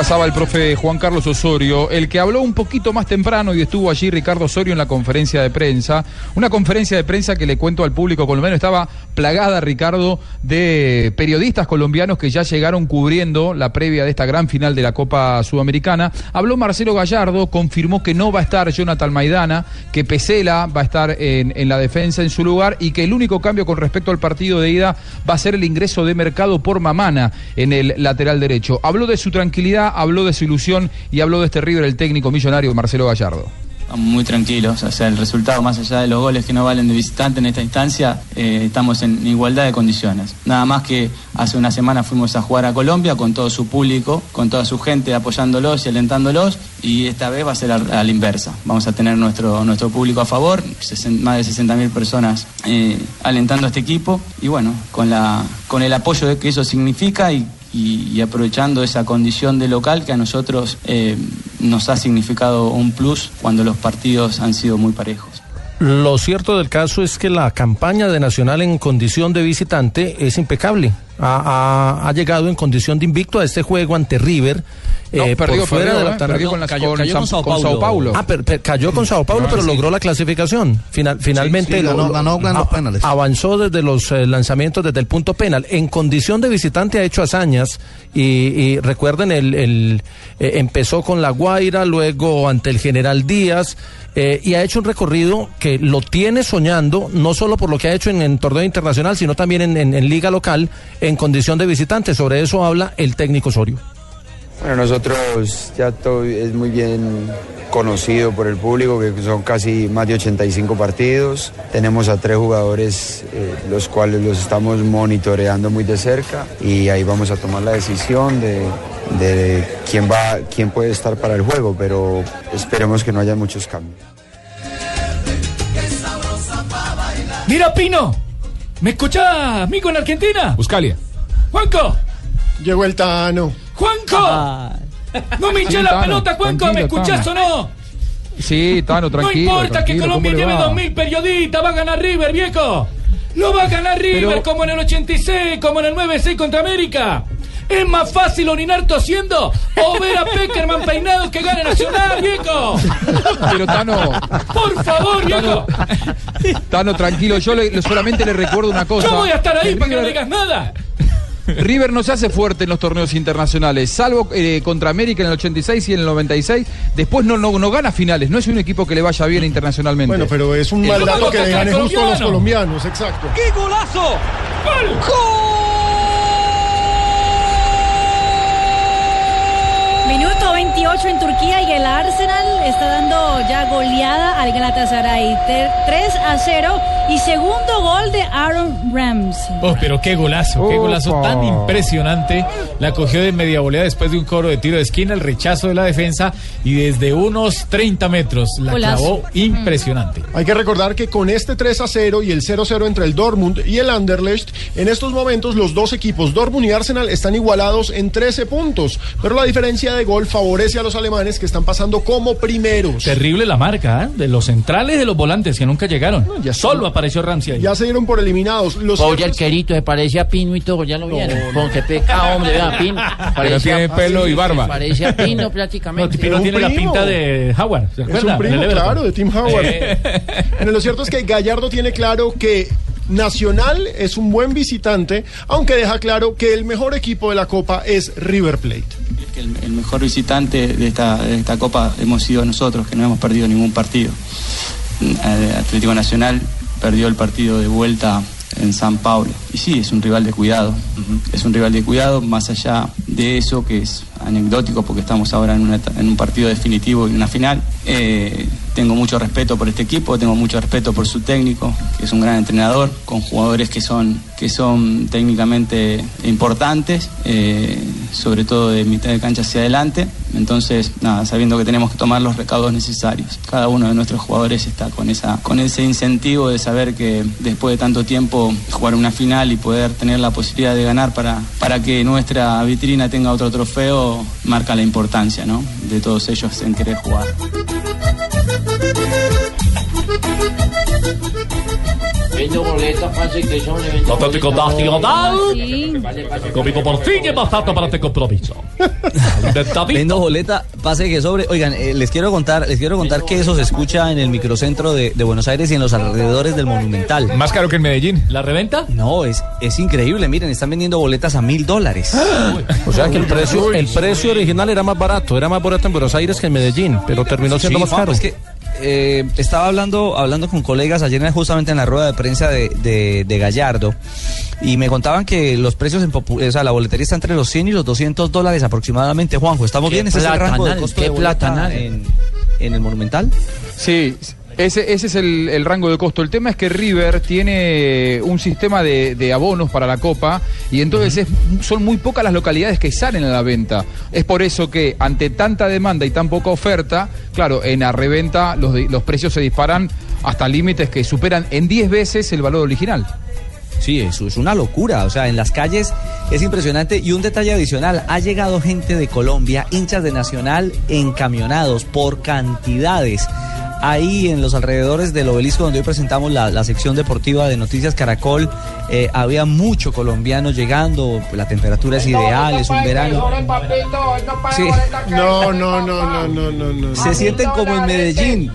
Pasaba el profe Juan Carlos Osorio, el que habló un poquito más temprano y estuvo allí Ricardo Osorio en la conferencia de prensa. Una conferencia de prensa que le cuento al público colombiano estaba plagada, Ricardo, de periodistas colombianos que ya llegaron cubriendo la previa de esta gran final de la Copa Sudamericana. Habló Marcelo Gallardo, confirmó que no va a estar Jonathan Maidana, que Pesela va a estar en, en la defensa en su lugar y que el único cambio con respecto al partido de ida va a ser el ingreso de mercado por Mamana en el lateral derecho. Habló de su tranquilidad, habló de su ilusión y habló de este River, el técnico millonario Marcelo Gallardo. Estamos muy tranquilos, o sea, el resultado más allá de los goles que no valen de visitante en esta instancia, eh, estamos en igualdad de condiciones. Nada más que hace una semana fuimos a jugar a Colombia con todo su público, con toda su gente apoyándolos y alentándolos, y esta vez va a ser a, la inversa. Vamos a tener nuestro, nuestro público a favor, más de 60.000 personas eh, alentando a este equipo, y bueno, con, la, con el apoyo que eso significa y y, aprovechando esa condición de local que a nosotros eh, nos ha significado un plus cuando los partidos han sido muy parejos. Lo cierto del caso es que la campaña de Nacional en condición de visitante es impecable. Ha, ha- ha llegado en condición de invicto a este juego ante River. No, eh, perdió, por fuera perdió, de la ¿eh? tabla. Perdió con la- Cayó- con cayó con San- Sao con Paulo. Sao Paulo. Ah, per- per- cayó con Sao Paulo, pero sí. logró la clasificación. Final- finalmente sí, lo- ganó- lo- ganó en los a- penales. avanzó desde los eh, lanzamientos desde el punto penal. En condición de visitante ha hecho hazañas y, y recuerden, el, el, eh, empezó con La Guaira, luego ante el General Díaz. Eh, y ha hecho un recorrido que lo tiene soñando, no solo por lo que ha hecho en, en torneo internacional, sino también en, liga local, en condición de visitante. Sobre eso habla el técnico Osorio. Bueno, nosotros ya todo es muy bien conocido por el público, que son casi más de 85 partidos. Tenemos a tres jugadores, eh, los cuales los estamos monitoreando muy de cerca y ahí vamos a tomar la decisión de, de quién va, quién puede estar para el juego, pero esperemos que no haya muchos cambios. Mira, Pino. ¿Me escuchás, Mico, en Argentina? Buscalia. ¡Juanco! Llegó el Tano. ¡Juanco! No me hinché Sí, la Tano, pelota, Juanco, ¿me escuchás Tano. o no? Sí, Tano, tranquilo. no importa que Colombia ¿cómo le lleve va? dos mil periodistas, va a ganar River, viejo. No va a ganar River Pero- como en el 86, como en el 96 contra América. Es más fácil orinar tosiendo o ver a Peckerman peinado que gane Nacional, viejo. Pero Tano, Por favor, viejo. Tano, tranquilo. Yo le- solamente le recuerdo una cosa. Yo voy a estar ahí para que no digas nada. River no se hace fuerte en los torneos internacionales, salvo eh, contra América en el 86 y en el 96. Después no, no, no gana finales, no es un equipo que le vaya bien internacionalmente. Bueno, pero es un mal dato ¿Cómo que le gane justo a los colombiano? colombianos, exacto. ¡Qué golazo! ¡Gol! 28 en Turquía y el Arsenal está dando ya goleada al Galatasaray. Te- 3 a 0 y segundo gol de Aaron Ramsey. Oh, pero qué golazo, qué golazo Opa. tan impresionante. La cogió de media volea después de un coro de tiro de esquina, el rechazo de la defensa y desde unos 30 metros la Golazo. clavó impresionante. Hay que recordar que con este 3 a 0 y el 0 a 0 entre el Dortmund y el Anderlecht, en estos momentos los dos equipos, Dortmund y Arsenal, están igualados en 13 puntos. Pero la diferencia de gol favorece a los alemanes que están pasando como primeros. Terrible la marca, ¿eh? De los centrales y de los volantes que nunca llegaron. Solo apareció Ramsey ahí. Ya se dieron por eliminados. Los Oye, el querito se parece a Pino y todo, ya lo vieron. Con qué peca, hombre, vea, Pino. [laughs] Parece tiene a- pelo y barba. Parece a Pino [laughs] prácticamente. No, Pino tiene la pinta de Howard, ¿se Es un primo, claro, de Tim Howard. Eh. [laughs] Bueno, lo cierto es que Gallardo tiene claro que Nacional es un buen visitante, aunque deja claro que el mejor equipo de la Copa es River Plate. Que el, el mejor visitante de esta, de esta Copa hemos sido nosotros, que no hemos perdido ningún partido. Eh, Atlético Nacional perdió el partido de vuelta en San Paulo. Y sí, es un rival de cuidado. Es un rival de cuidado, más allá de eso, que es anecdótico porque estamos ahora en, una en un partido definitivo y una final. Eh, tengo mucho respeto por este equipo, tengo mucho respeto por su técnico, que es un gran entrenador, con jugadores que son, que son técnicamente importantes, eh, sobre todo de mitad de cancha hacia adelante. Entonces, nada, sabiendo que tenemos que tomar los recaudos necesarios. Cada uno de nuestros jugadores está con, esa, con ese incentivo de saber que después de tanto tiempo jugar una final y poder tener la posibilidad de ganar para, para que nuestra vitrina tenga otro trofeo, marca la importancia ¿no? de todos ellos en querer jugar. Vendo boletas, pase que son de vendo Atlético. Nacional. Conmigo por fin es bastante para este compromiso. [laughs] Vendo boleta, pase que sobre. Oigan, eh, les quiero contar, les quiero contar que eso se escucha en el microcentro de, de Buenos Aires y en los alrededores del Monumental. Más caro que en Medellín. ¿La reventa? No, es, es increíble. Miren, están vendiendo boletas a mil dólares. [gasps] O sea que el precio, el precio original era más barato, era más barato en Buenos Aires que en Medellín, pero terminó siendo Sí, más Juan, caro. es que eh, estaba hablando, hablando con colegas ayer justamente en la rueda de prensa de, de- de Gallardo y me contaban que los precios en popu- o sea, la boletería está entre los 100 y los 200 dólares aproximadamente, Juanjo. ¿Estamos bien? ¿Ese es el rango de costo qué de boleta platanal. en, en el Monumental? Sí, ese, ese es el, el rango de costo. El tema es que River tiene un sistema de, de abonos para la Copa y entonces es- son muy pocas las localidades que salen a la venta. Es por eso que ante tanta demanda y tan poca oferta, claro, en la reventa los, los precios se disparan hasta límites que superan en 10 veces el valor original. Sí, eso es una locura. O sea, en las calles es impresionante. Y un detalle adicional, ha llegado gente de Colombia, hinchas de Nacional, encamionados por cantidades. Ahí en los alrededores del obelisco donde hoy presentamos la, la sección deportiva de Noticias Caracol, eh, había mucho colombiano llegando, la temperatura es ideal, es un verano. Sí. No, no, no, no, no, no, no. Se sienten como en Medellín.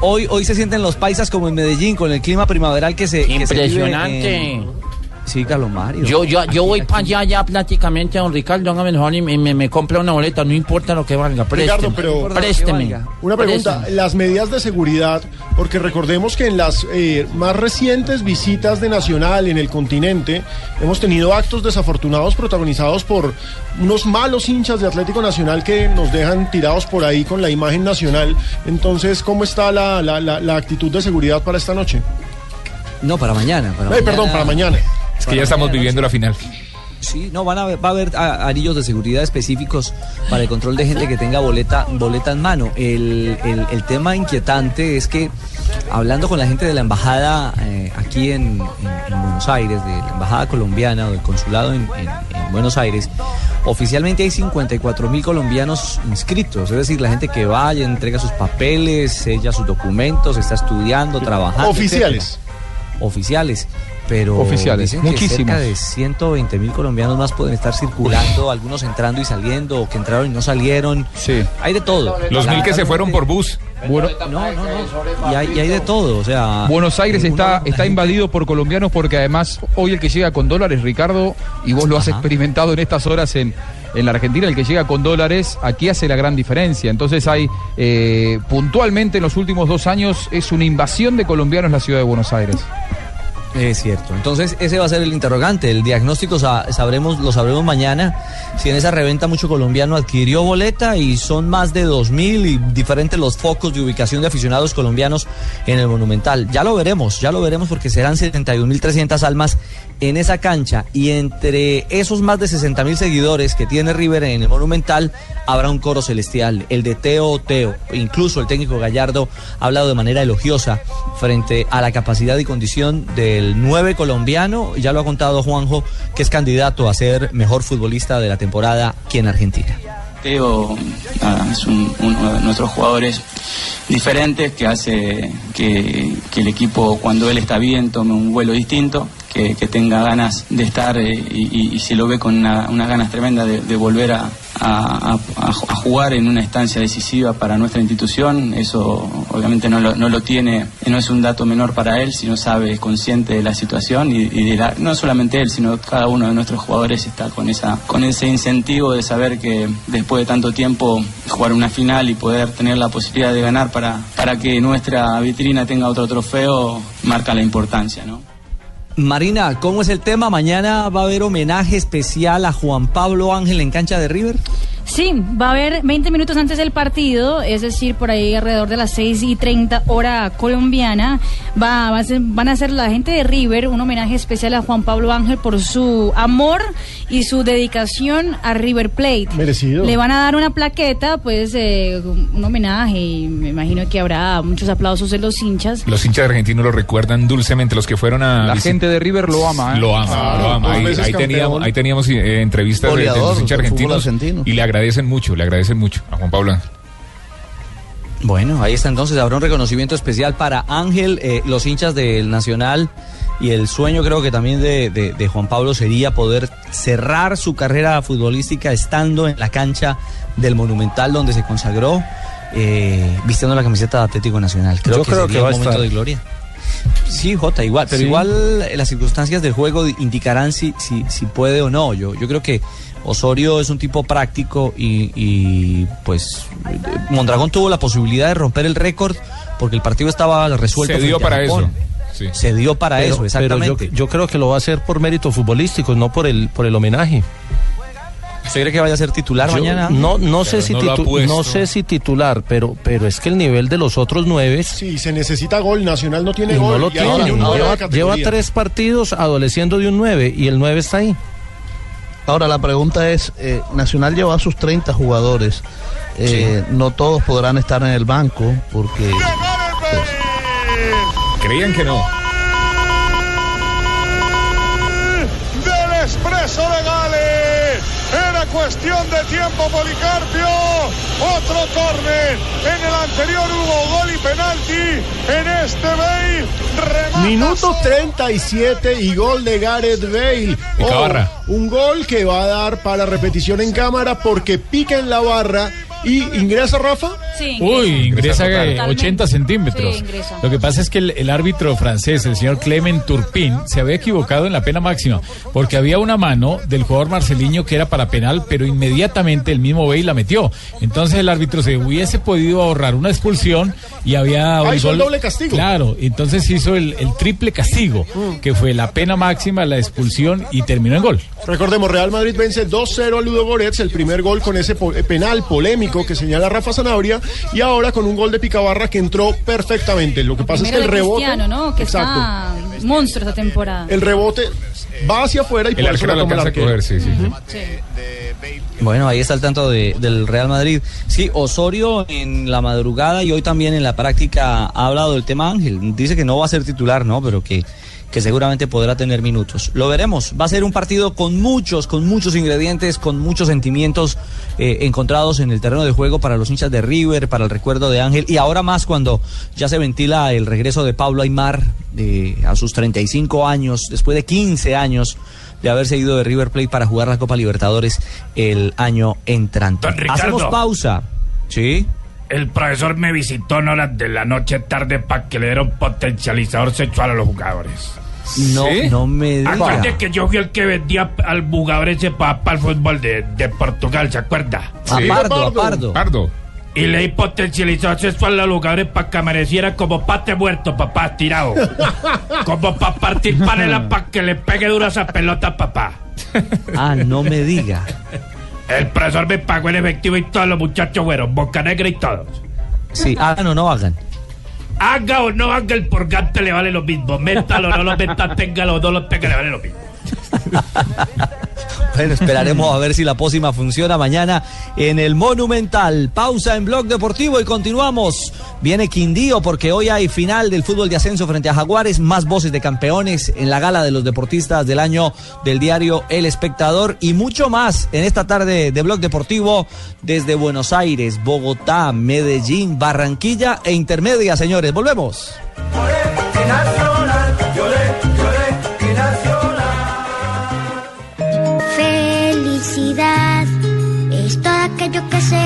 Hoy, hoy se sienten los paisas como en Medellín, con el clima primaveral que se... que se vive Impresionante. en- Sí, Carlos Mario. Yo, yo, yo voy para allá ya prácticamente, don Ricardo, hágame el favor y me, me, me compra una boleta, no importa lo que valga, présteme. Ricardo, pero présteme. Una pregunta, Présteme. las medidas de seguridad, porque recordemos que en las eh, más recientes visitas de Nacional en el continente hemos tenido actos desafortunados protagonizados por unos malos hinchas de Atlético Nacional que nos dejan tirados por ahí con la imagen nacional. Entonces, ¿cómo está la, la- la- la actitud de seguridad para esta noche? No, para mañana. Para Ay, perdón, para mañana. Es que ya estamos viviendo la final. Sí, no, van a ver- va a haber a- anillos de seguridad específicos para el control de gente que tenga boleta, boleta en mano. El, el- el tema inquietante es que, hablando con la gente de la embajada eh, aquí en, en- en Buenos Aires, de la embajada colombiana o del consulado en, en- en Buenos Aires, oficialmente hay 54 mil colombianos inscritos. Es decir, la gente que vaya, entrega sus papeles, sella sus documentos, está estudiando, trabajando. Oficiales. etcétera. Oficiales. Pero Oficiales, dicen que muchísimos. cerca de 120 mil colombianos más pueden estar circulando, algunos entrando y saliendo, o que entraron y no salieron. Sí. Hay de todo. Los mil que se fueron por bus. Bueno, No, no, no. Y hay, y hay de todo. O sea, Buenos Aires está, está invadido por colombianos porque además hoy el que llega con dólares, Ricardo, y vos lo has experimentado en estas horas en, en la Argentina, el que llega con dólares aquí hace la gran diferencia. Entonces hay eh, puntualmente en los últimos dos años es una invasión de colombianos en la ciudad de Buenos Aires. Es cierto. Entonces, ese va a ser el interrogante. El diagnóstico sa- sabremos, lo sabremos mañana. Si en esa reventa mucho colombiano adquirió boleta y son más de 2.000 y diferentes los focos de ubicación de aficionados colombianos en el Monumental. Ya lo veremos, ya lo veremos porque serán 71.300 almas en esa cancha. Y entre esos más de 60.000 seguidores que tiene River en el Monumental, habrá un coro celestial, el de Teo Teo. Incluso el técnico Gallardo ha hablado de manera elogiosa frente a la capacidad y condición del 9 colombiano. Ya lo ha contado Juanjo, que es candidato a ser mejor futbolista de la temporada aquí en Argentina. Teo nada, es un- uno de nuestros jugadores diferentes que hace que, que el equipo cuando él está bien tome un vuelo distinto, que, que tenga ganas de estar eh, y, y- y se lo ve con una- unas ganas tremendas de, de volver a, a- a- jugar en una instancia decisiva para nuestra institución. Eso obviamente no lo, no lo tiene, no es un dato menor para él, sino sabe, es consciente de la situación y, y de la- no solamente él, sino cada uno de nuestros jugadores está con, esa, con ese incentivo de saber que después de tanto tiempo jugar una final y poder tener la posibilidad de ganar para, para que nuestra vitrina tenga otro trofeo marca la importancia, ¿no? Marina, ¿cómo es el tema? Mañana va a haber homenaje especial a Juan Pablo Ángel en cancha de River. Sí, va a haber 20 minutos antes del partido, es decir, por ahí alrededor de las 6 y 30 hora colombiana, va, va a ser- van a hacer la gente de River un homenaje especial a Juan Pablo Ángel por su amor y su dedicación a River Plate. Merecido. Le van a dar una plaqueta, pues eh, un homenaje y me imagino que habrá muchos aplausos de los hinchas. Los hinchas argentinos lo recuerdan dulcemente, los que fueron a... La gente de River lo ama. ¿eh? Lo ama, lo ama. dos Ahí, ahí teníamos, ahí teníamos eh, entrevistas de- los hinchas argentinos argentino. y le agradecen mucho, le agradecen mucho a Juan Pablo Ángel. Bueno, ahí está entonces, habrá un reconocimiento especial para Ángel, eh, los hinchas del Nacional y el sueño creo que también de, de- de Juan Pablo sería poder cerrar su carrera futbolística estando en la cancha del Monumental donde se consagró, eh, vistiendo la camiseta de Atlético Nacional. Creo Yo que creo sería que va un a momento estar. de gloria. Sí, Jota, igual, pero Sí. igual eh, las circunstancias del juego indicarán si, si, si puede o no. Yo, yo creo que Osorio es un tipo práctico y, y, pues Mondragón tuvo la posibilidad de romper el récord porque el partido estaba resuelto. Se dio para eso. Se dio para Pero- eso, pero exactamente. yo, yo creo que lo va a hacer por méritos futbolísticos, no por el, por el homenaje. ¿Usted cree que vaya a ser titular Yo mañana? No, no sé si no no sé si titular, pero, pero es que el nivel de los otros nueve Sí, se necesita gol. Nacional no tiene y gol. no lo y hay tiene. un nueve de Lleva, tres partidos adoleciendo de un 9 y el 9 está ahí. Ahora la pregunta es, eh, Nacional lleva a sus 30 jugadores, Eh, no todos podrán estar en el banco porque Creían que no. del expreso de Gale. Era cuestión de tiempo, Policarpio. Otro córner. En el anterior hubo gol y penalti. En este Bale remata Minuto 37 y gol de Gareth Bale. Cabarra. un gol que va a dar para repetición en cámara porque pica en la barra y ingresa Rafa. Sí, Uy, ingresa eh, Totalmente. 80 centímetros. Sí, ingresa. Lo que pasa es que el, el árbitro francés, el señor Clement Turpin, se había equivocado en la pena máxima, porque había una mano del jugador marceliño que era para penal, pero inmediatamente el mismo Bale la metió. Entonces el árbitro se hubiese podido ahorrar una expulsión y había un Ah, el gol- doble castigo. Claro, entonces hizo el, el triple castigo, Mm. que fue la pena máxima, la expulsión y terminó en gol. Recordemos, Real Madrid vence 2-0 a Ludo Goretz, el primer gol con ese po- penal polémico que señala Rafa Sanabria, y ahora con un gol de Picabarra que entró perfectamente. Lo que pasa es que el rebote. Cristiano, ¿no? Que Exacto. está monstruo esta temporada. El rebote va hacia afuera y El por eso arquero la lo toma el alcanza a arquero. coger, sí, sí. Bueno, ahí está el tanto de- del Real Madrid. Sí, Osorio en la madrugada y hoy también en la práctica ha hablado del tema Ángel. Dice que no va a ser titular, ¿no? Pero que, que seguramente podrá tener minutos. Lo veremos. Va a ser un partido con muchos, con muchos ingredientes, con muchos sentimientos eh, encontrados en el terreno de juego para los hinchas de River, para el recuerdo de Ángel y ahora más cuando ya se ventila el regreso de Pablo Aymar eh, a sus 35 años, después de 15 años de haberse ido de River Plate para jugar la Copa Libertadores el año entrante. Ricardo. Hacemos pausa. Sí. El profesor me visitó en horas de la noche tarde para que le diera un potencializador sexual a los jugadores. No, no me diga. Acuérdate que yo fui el que vendía al jugador ese para el fútbol de, de Portugal, ¿se acuerda? A Sí. Pardo, a Pardo. Pardo. Y le di potencializador sexual a los jugadores para que amaneciera como pate muerto, papá, tirado. [laughs] como para partir panela para que le pegue duro a esa pelota, papá. Ah, no me diga. [laughs] El profesor me pagó en efectivo y todos los muchachos fueron, boca negra y todos. Sí, hagan o no hagan. Haga o no haga el purgante le vale lo mismo. Métalo o no lo meta, téngalo o no lo tenga, le vale lo mismo. [laughs] Bueno, esperaremos a ver si la pócima funciona mañana en el Monumental. Pausa en Blog Deportivo y continuamos. Viene Quindío porque hoy hay final del fútbol de ascenso frente a Jaguares. Más voces de campeones en la gala de los deportistas del año del diario El Espectador y mucho más en esta tarde de Blog Deportivo desde Buenos Aires, Bogotá, Medellín, Barranquilla e Intermedia, señores. Volvemos.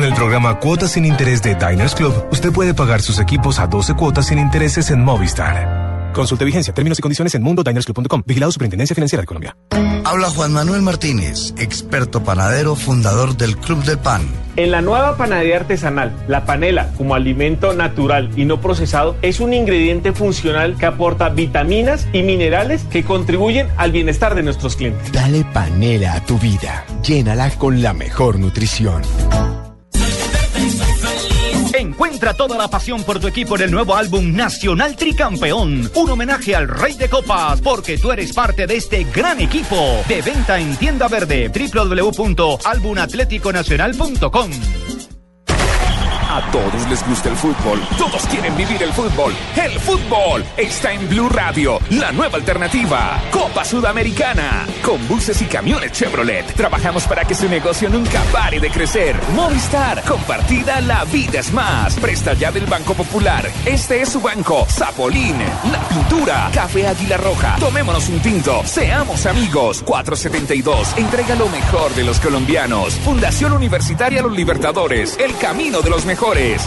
Con el programa Cuotas sin Interés de Diners Club, usted puede pagar sus equipos a 12 cuotas sin intereses en Movistar. Consulte vigencia, términos y condiciones en mundodinersclub.com. Vigilado Superintendencia Financiera de Colombia. Habla Juan Manuel Martínez, experto panadero, fundador del Club del Pan. En la nueva panadería artesanal, la panela, como alimento natural y no procesado, es un ingrediente funcional que aporta vitaminas y minerales que contribuyen al bienestar de nuestros clientes. Dale panela a tu vida. Llénala con la mejor nutrición. Encuentra toda la pasión por tu equipo en el nuevo álbum Nacional Tricampeón. Un homenaje al Rey de Copas, porque tú eres parte de este gran equipo. De venta en tienda verde, www.albumatleticonacional.com. A todos les gusta el fútbol, todos quieren vivir el fútbol. El fútbol está en Blue Radio, la nueva alternativa. Copa Sudamericana. Con buses y camiones Chevrolet. Trabajamos para que su negocio nunca pare de crecer. Movistar, compartida, la vida es más. Presta ya del Banco Popular. Este es su banco. Zapolín, la pintura, Café Águila Roja. Tomémonos un tinto, seamos amigos. 472, entrega lo mejor de los colombianos. Fundación Universitaria Los Libertadores, el camino de los mejores.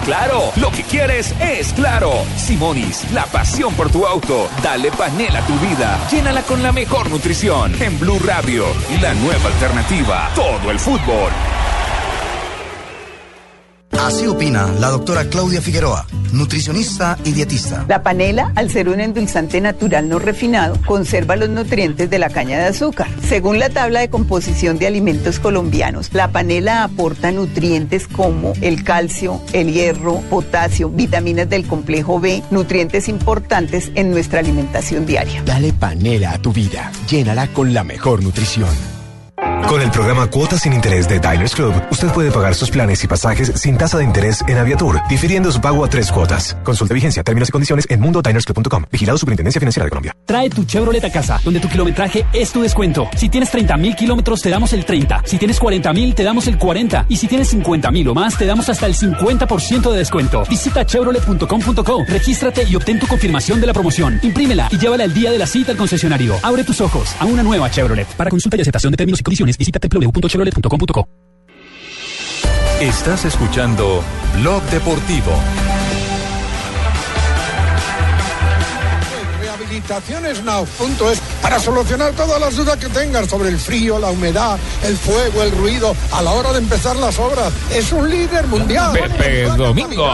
Claro, lo que quieres es claro. Simonis, la pasión por tu auto. Dale panela a tu vida. Llénala con la mejor nutrición. En Blue Radio, la nueva alternativa. Todo el fútbol. Así opina la doctora Claudia Figueroa, nutricionista y dietista. La panela, al ser un endulzante natural no refinado, conserva los nutrientes de la caña de azúcar. Según la tabla de composición de alimentos colombianos, la panela aporta nutrientes como el calcio, el hierro, potasio, vitaminas del complejo B, nutrientes importantes en nuestra alimentación diaria. Dale panela a tu vida. Llénala con la mejor nutrición. Con el programa Cuotas sin Interés de Diners Club, usted puede pagar sus planes y pasajes sin tasa de interés en Aviatur, difiriendo su pago a tres cuotas. Consulte vigencia, términos y condiciones en mundodinersclub.com. Vigilado Superintendencia Financiera de Colombia. Trae tu Chevrolet a casa, donde tu kilometraje es tu descuento. Si tienes 30 mil kilómetros, te damos el 30. Si tienes 40 mil, te damos el 40. Y si tienes 50 mil o más, te damos hasta el 50% de descuento. Visita chevrolet.com.co, regístrate y obtén tu confirmación de la promoción. Imprímela y llévala el día de la cita al concesionario. Abre tus ojos a una nueva Chevrolet. Para consulta y aceptación de términos y condiciones, visita www.chevrolet.com.co. Estás escuchando Blog Deportivo. Rehabilitacionesnow.es para solucionar todas las dudas que tengas sobre el frío, la humedad, el fuego, el ruido a la hora de empezar las obras. Es un líder mundial. Pepe Domingo.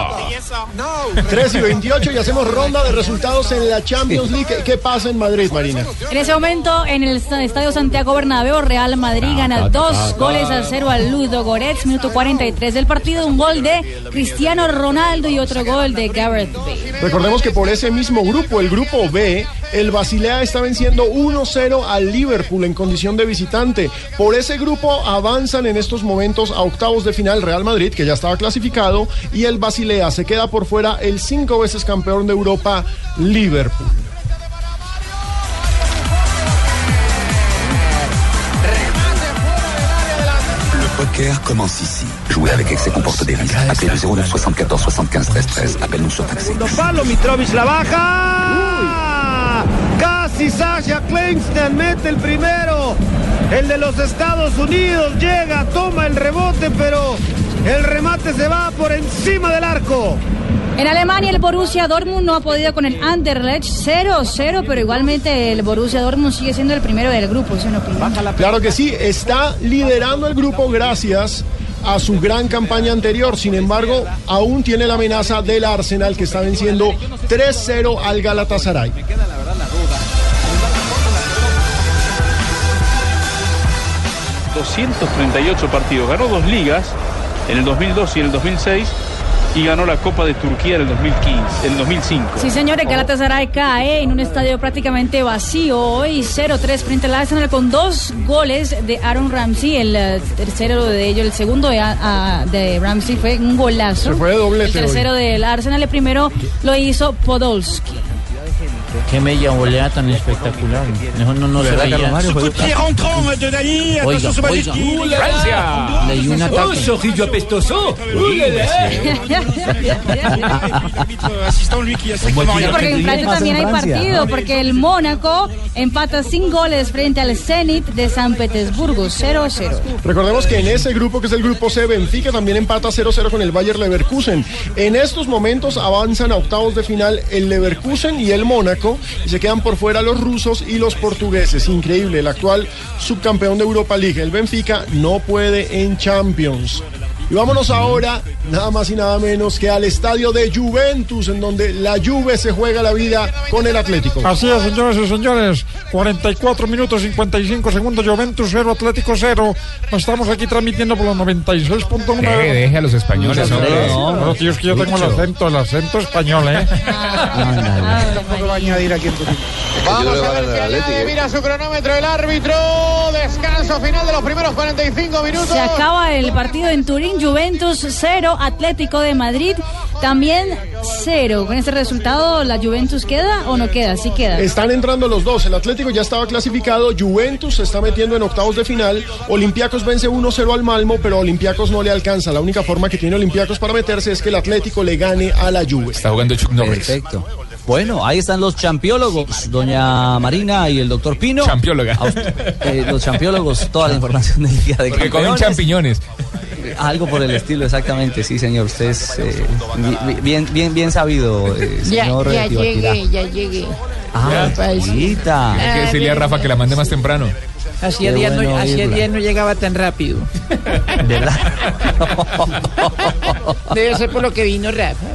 3 y 28 [laughs] y hacemos ronda de resultados en la Champions League. ¿Qué, qué pasa en Madrid, Marina? En ese momento, en el Estadio Santiago Bernabéu, Real Madrid gana dos goles a cero al Ludo Goretz, minuto 43 del partido, un gol de Cristiano Ronaldo y otro gol de Gareth Bale. Recordemos que por ese mismo grupo, el grupo B, el Basilea está venciendo 1-0 al Liverpool en condición de visitante. Por ese grupo avanzan en estos momentos a octavos de final Real Madrid, que ya estaba clasificado, y el Basilea se queda por fuera el cinco veces campeón de Europa, Liverpool. Poker commence ici. Jouer avec excès comporte des risques. Appelez le 09 74 75 13 13. Appelle-nous sur taxi. Segundo palo, Mitrovic la baja. Casi Sasha Kleinston mete el primero. El de los Estados Unidos llega, toma el rebote, pero el remate se va por encima del arco. En Alemania el Borussia Dortmund no ha podido con el Anderlecht 0-0, pero igualmente el Borussia Dortmund sigue siendo el primero del grupo, ¿sí no opina? Claro que sí, está liderando el grupo gracias a su gran campaña anterior. Sin embargo, aún tiene la amenaza del Arsenal que está venciendo 3-0 al Galatasaray. 238 partidos, ganó dos ligas en el 2002 y en el 2006 y ganó la Copa de Turquía en el 2015, en el 2005. Sí, señores, Galatasaray cae en un estadio prácticamente vacío hoy, 0-3 frente al Arsenal con dos goles de Aaron Ramsey, el eh, tercero de ellos, el segundo de, a- de Ramsey fue un golazo. Se fue de doblete El tercero del Arsenal, el primero lo hizo Podolski. Qué media volea tan espectacular. Mejor no, no se ¿Verdad, veía. Carlos Mario? Fue- Coup de Dani, Oiga, oiga. Francia. Leí un ¡Oh, ataque. zorrillo apestoso! ¡Uy, Assistant, lui qui a strictement Sí, rien. porque en Francia también hay partido, porque el Mónaco empata sin goles frente al Zenit de San Petersburgo, 0-0. Recordemos que en ese grupo, que es el grupo C, Benfica también empata 0-0 con el Bayer Leverkusen. En estos momentos avanzan a octavos de final el Leverkusen y el Mónaco y se quedan por fuera los rusos y los portugueses. Increíble, el actual subcampeón de Europa League, el Benfica, no puede en Champions. Y vámonos ahora, nada más y nada menos que al estadio de Juventus, en donde la Juve se juega la vida con el Atlético. Así es, señores y señores. 44 minutos 55 segundos. Juventus 0, Atlético 0. Estamos aquí transmitiendo por los 96.1. Deje, deje a los españoles, hombre. No, no, tío, es que yo tengo el acento, el acento español, ¿eh? Tampoco va a añadir aquí Vamos a ver qué añade, mira su cronómetro el árbitro. Descanso final de los primeros 45 minutos. Se acaba el partido en Turín, Juventus 0, Atlético de Madrid también 0. Con este resultado, ¿la Juventus queda o no queda? Sí queda. Están entrando los dos. El Atlético ya estaba clasificado. Juventus se está metiendo en octavos de final. Olympiacos vence 1-0 al Malmo, pero Olympiacos no le alcanza. La única forma que tiene Olympiacos para meterse es que el Atlético le gane a la Juve. Está jugando Chuck Norris. Perfecto. Bueno, ahí están los champiólogos, doña Marina y el doctor Pino. Champióloga. Eh, los champiólogos, toda la información del día de Porque comen champiñones. Algo por el estilo, exactamente, sí, señor. Usted es eh, bi- bien, bien, bien sabido, eh, Ya, señor ya llegué, ya llegué. Ah. Paisita. Hay que decirle a Rafa que la mande más temprano. Hacía días bueno no, hacía días no llegaba tan rápido. ¿Verdad? [laughs] Debe ser por lo que vino Rafa.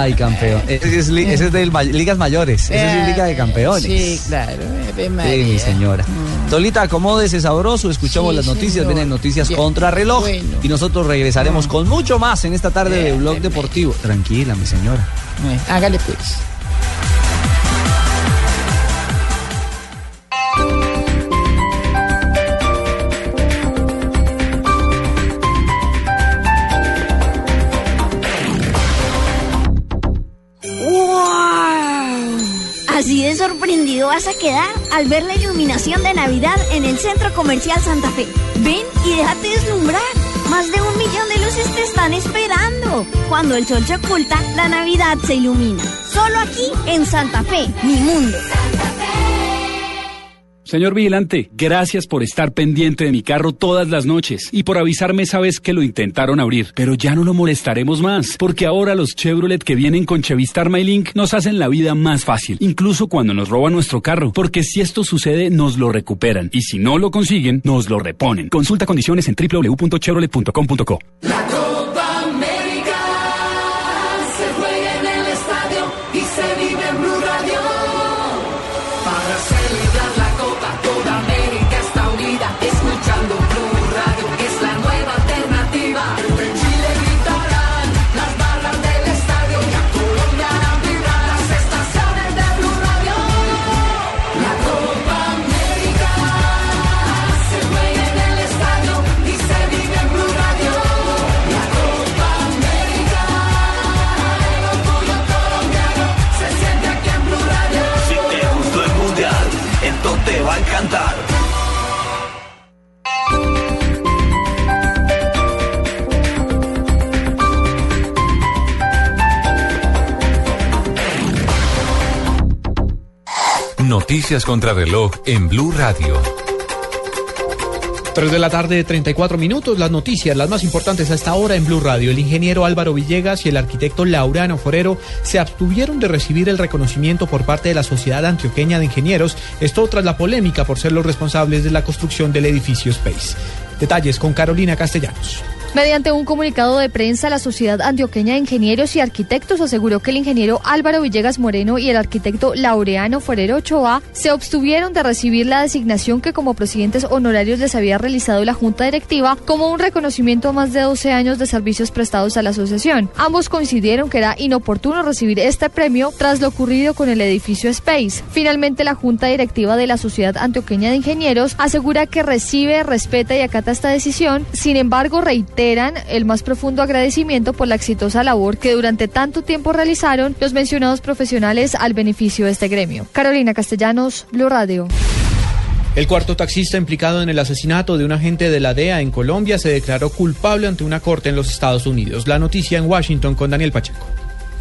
Ay, campeón. Ese es, li- ese es de ligas mayores. Ese es Ah, Liga de Campeones. Sí, claro. Sí, mi señora. Tolita, acomódese sabroso, escuchamos Sí, las noticias, señor. vienen noticias Bien. contra reloj Bueno. y nosotros regresaremos con mucho más en esta tarde de Blog Deportivo. Tranquila, mi señora. Eh, Hágale pues. Vas a quedar al ver la iluminación de Navidad en el Centro Comercial Santa Fe. Ven y déjate deslumbrar. Más de un millón de luces te están esperando. Cuando el sol se oculta, la Navidad se ilumina. Solo aquí en Santa Fe, mi mundo. Señor vigilante, gracias por estar pendiente de mi carro todas las noches y por avisarme esa vez que lo intentaron abrir. Pero ya no lo molestaremos más, porque ahora los Chevrolet que vienen con Chevistar MyLink nos hacen la vida más fácil, incluso cuando nos roban nuestro carro, porque si esto sucede nos lo recuperan y si no lo consiguen, nos lo reponen. Consulta condiciones en www.chevrolet.com.co. Noticias contra reloj en Blue Radio. 3 de la tarde, 34 minutos. Las noticias, las más importantes hasta ahora en Blue Radio. El ingeniero Álvaro Villegas y el arquitecto Laurano Forero se abstuvieron de recibir el reconocimiento por parte de la Sociedad Antioqueña de Ingenieros. Esto tras la polémica por ser los responsables de la construcción del edificio Space. Detalles con Carolina Castellanos. Mediante un comunicado de prensa, la Sociedad Antioqueña de Ingenieros y Arquitectos aseguró que el ingeniero Álvaro Villegas Moreno y el arquitecto Laureano Forero Ochoa se obstuvieron de recibir la designación que como presidentes honorarios les había realizado la Junta Directiva como un reconocimiento a más de 12 años de servicios prestados a la asociación. Ambos coincidieron que era inoportuno recibir este premio tras lo ocurrido con el edificio Space. Finalmente, la Junta Directiva de la Sociedad Antioqueña de Ingenieros asegura que recibe, respeta y acata esta decisión. Sin embargo, reiteran el más profundo agradecimiento por la exitosa labor que durante tanto tiempo realizaron los mencionados profesionales al beneficio de este gremio. Carolina Castellanos, Blue Radio. El cuarto taxista implicado en el asesinato de un agente de la DEA en Colombia se declaró culpable ante una corte en los Estados Unidos. La noticia en Washington con Daniel Pacheco.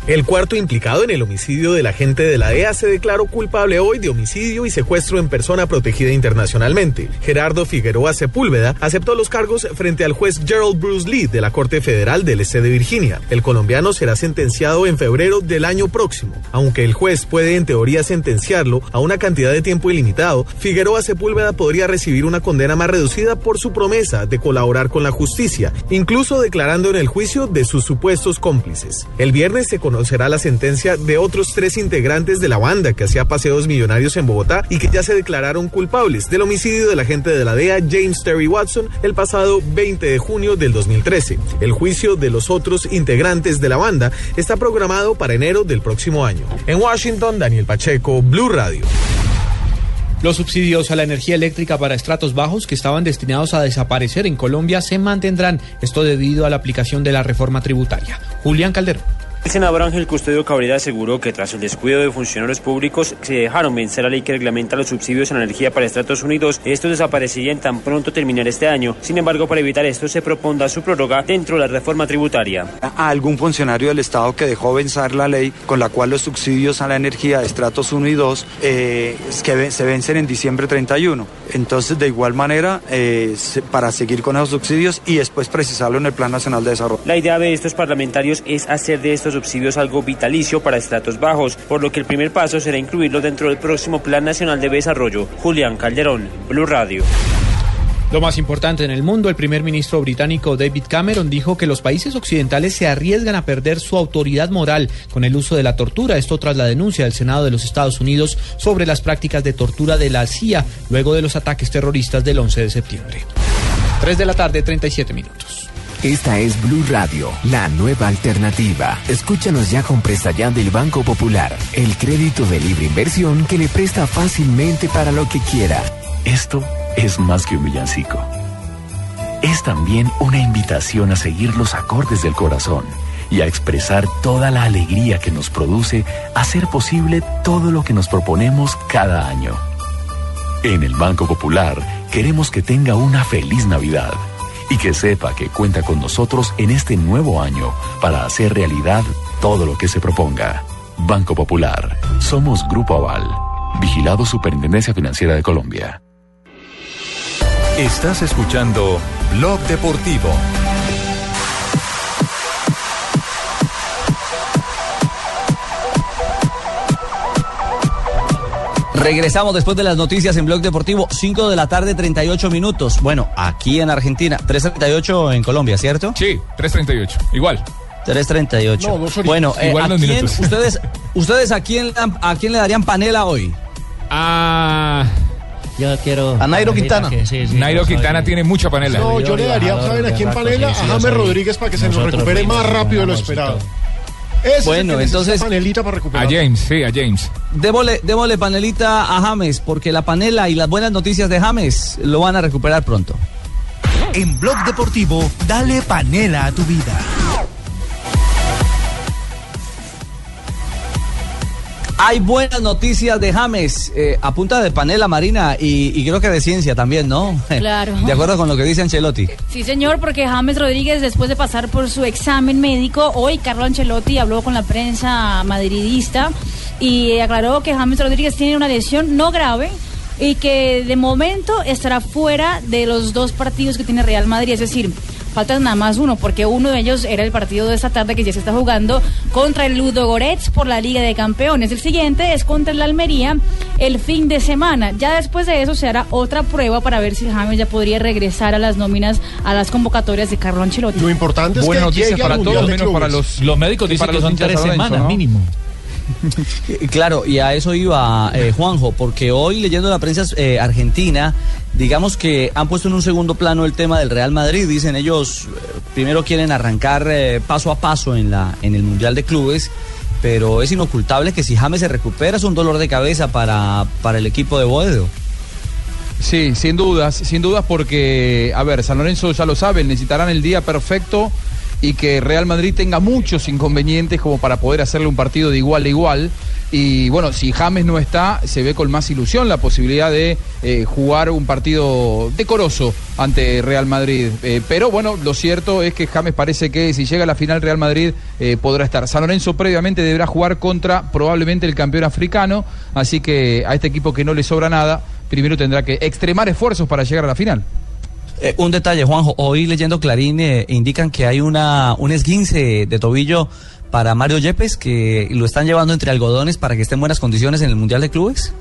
El cuarto implicado en el homicidio del agente de la DEA se declaró culpable hoy de homicidio y secuestro en persona protegida internacionalmente. Gerardo Figueroa Sepúlveda aceptó los cargos frente al juez Gerald Bruce Lee de la Corte Federal del Este de Virginia. El colombiano será sentenciado en febrero del año próximo. Aunque el juez puede en teoría sentenciarlo a una cantidad de tiempo ilimitado, Figueroa Sepúlveda podría recibir una condena más reducida por su promesa de colaborar con la justicia, incluso declarando en el juicio de sus supuestos cómplices. El viernes se conocerá la sentencia de otros tres integrantes de la banda que hacía paseos millonarios en Bogotá y que ya se declararon culpables del homicidio del agente de la DEA James Terry Watson el pasado 20 de junio del 2013. El juicio de los otros integrantes de la banda está programado para enero del próximo año. En Washington, Daniel Pacheco, Blue Radio. Los subsidios a la energía eléctrica para estratos bajos que estaban destinados a desaparecer en Colombia se mantendrán, esto debido a la aplicación de la reforma tributaria. Julián Calderón. El senador Ángel Custodio Cabrera aseguró que tras el descuido de funcionarios públicos se dejaron vencer la ley que reglamenta los subsidios la energía para Estados Unidos. Estos desaparecerían tan pronto terminara este año. Sin embargo, para evitar esto se proponga su prórroga dentro de la reforma tributaria. a algún funcionario del Estado que dejó vencer la ley con la cual los subsidios a la energía de estratos 1 y 2 eh, es que ve- se vencen en diciembre 31. Entonces, de igual manera, eh, para seguir con esos subsidios y después precisarlo en el Plan Nacional de Desarrollo. La idea de estos parlamentarios es hacer de estos subsidios algo vitalicio para estratos bajos, por lo que el primer paso será incluirlo dentro del próximo Plan Nacional de Desarrollo. Julián Calderón, Blue Radio. Lo más importante en el mundo, el primer ministro británico David Cameron dijo que los países occidentales se arriesgan a perder su autoridad moral con el uso de la tortura. Esto tras la denuncia del Senado de los Estados Unidos sobre las prácticas de tortura de la CIA luego de los ataques terroristas del 11 de septiembre. 3 de la tarde, 37 minutos. Esta es Blue Radio, la nueva alternativa. Escúchanos ya con presta ya del Banco Popular, el crédito de libre inversión que le presta fácilmente para lo que quiera. Esto es más que un villancico. Es también una invitación a seguir los acordes del corazón y a expresar toda la alegría que nos produce hacer posible todo lo que nos proponemos cada año. En el Banco Popular queremos que tenga una feliz Navidad y que sepa que cuenta con nosotros en este nuevo año para hacer realidad todo lo que se proponga. Banco Popular. Somos Grupo Aval. Vigilado Superintendencia Financiera de Colombia. Estás escuchando Blog Deportivo. Regresamos después de las noticias en Blog Deportivo, 5 de la tarde, 38 minutos. Bueno, aquí en Argentina, 3.38 en Colombia, ¿cierto? Sí, 3.38, igual. 3.38. No, bueno, eh, Igual ¿a quién- minutos. ustedes, [laughs] ustedes a quién, a quién le darían panela hoy? Ah. Yo quiero. A Nairo Quintana. que sí, sí, Nairo Quintana tiene mucha panela. No, yo le daría, ¿saben a quién panela? A James Rodríguez para que se nos recupere más rápido de lo esperado. Ese Bueno, entonces- panelita para A recuperar. James, sí, a James. Démosle, démosle panelita a James, porque la panela y las buenas noticias de James lo van a recuperar pronto. En Blog Deportivo, dale panela a tu vida. Hay buenas noticias de James, eh, a punta de panela marina y, y creo que de ciencia también, ¿no? [laughs] Claro. De acuerdo con lo que dice Ancelotti. Sí, señor, porque James Rodríguez, después de pasar por su examen médico, hoy Carlo Ancelotti habló con la prensa madridista y aclaró que James Rodríguez tiene una lesión no grave y que de momento estará fuera de los dos partidos que tiene Real Madrid, es decir, falta nada más uno, porque uno de ellos era el partido de esta tarde que ya se está jugando contra el Ludo Goretz por la Liga de Campeones. El siguiente es contra el Almería el fin de semana. Ya después de eso se hará otra prueba para ver si James ya podría regresar a las nóminas, a las convocatorias de Carlo Ancelotti. Lo importante es Buena que noticia llegue para todos, menos para los. Los médicos dicen para que los son tres semanas ¿no? mínimo. [laughs] Claro, y a eso iba eh, Juanjo, porque hoy leyendo la prensa eh, argentina, digamos que han puesto en un segundo plano el tema del Real Madrid. Dicen ellos, eh, primero quieren arrancar paso a paso en, la, en el Mundial de Clubes, pero es inocultable que si James se recupera es un dolor de cabeza para, para el equipo de Boedo. Sí, sin dudas, sin dudas porque, a ver, San Lorenzo ya lo saben, necesitarán el día perfecto y que Real Madrid tenga muchos inconvenientes como para poder hacerle un partido de igual a igual. Y bueno, si James no está, se ve con más ilusión la posibilidad de eh, jugar un partido decoroso ante Real Madrid. Eh, pero bueno, lo cierto es que James parece que si llega a la final Real Madrid eh, podrá estar. San Lorenzo previamente deberá jugar contra probablemente el campeón africano, así que a este equipo que no le sobra nada, primero tendrá que extremar esfuerzos para llegar a la final. Eh, un detalle, Juanjo, hoy leyendo Clarín eh, indican que hay una, un esguince de tobillo para Mario Yepes que lo están llevando entre algodones para que esté en buenas condiciones en el Mundial de Clubes.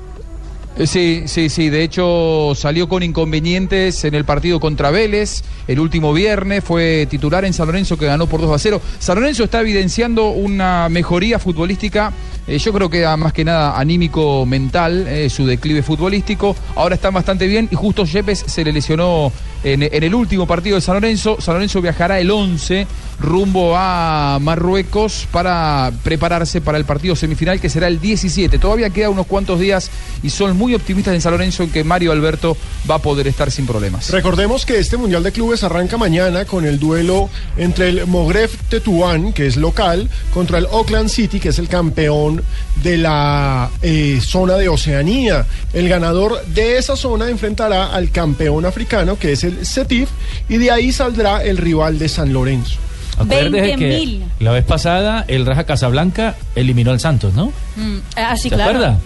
Eh, Sí, sí, sí. De hecho, salió con inconvenientes en el partido contra Vélez. El último viernes fue titular en San Lorenzo que ganó por 2 a 0. San Lorenzo está evidenciando una mejoría futbolística yo creo que más que nada anímico mental, su declive futbolístico. Ahora está bastante bien y justo Yepes se le lesionó en, el último partido de San Lorenzo. San Lorenzo viajará el 11 rumbo a Marruecos para prepararse para el partido semifinal que será el 17. Todavía queda unos cuantos días y son muy optimistas en San Lorenzo en que Mario Alberto va a poder estar sin problemas. Recordemos que este Mundial de Clubes arranca mañana con el duelo entre el Mogref Tetuán, que es local, contra el Auckland City, que es el campeón de la eh, zona de Oceanía. El ganador de esa zona enfrentará al campeón africano, que es el Setif, y de ahí saldrá el rival de San Lorenzo. Acuérdese 20.000. que la vez pasada el Raja Casablanca eliminó al Santos, ¿no? Mm, ah, sí, ¿Se claro. acuerda?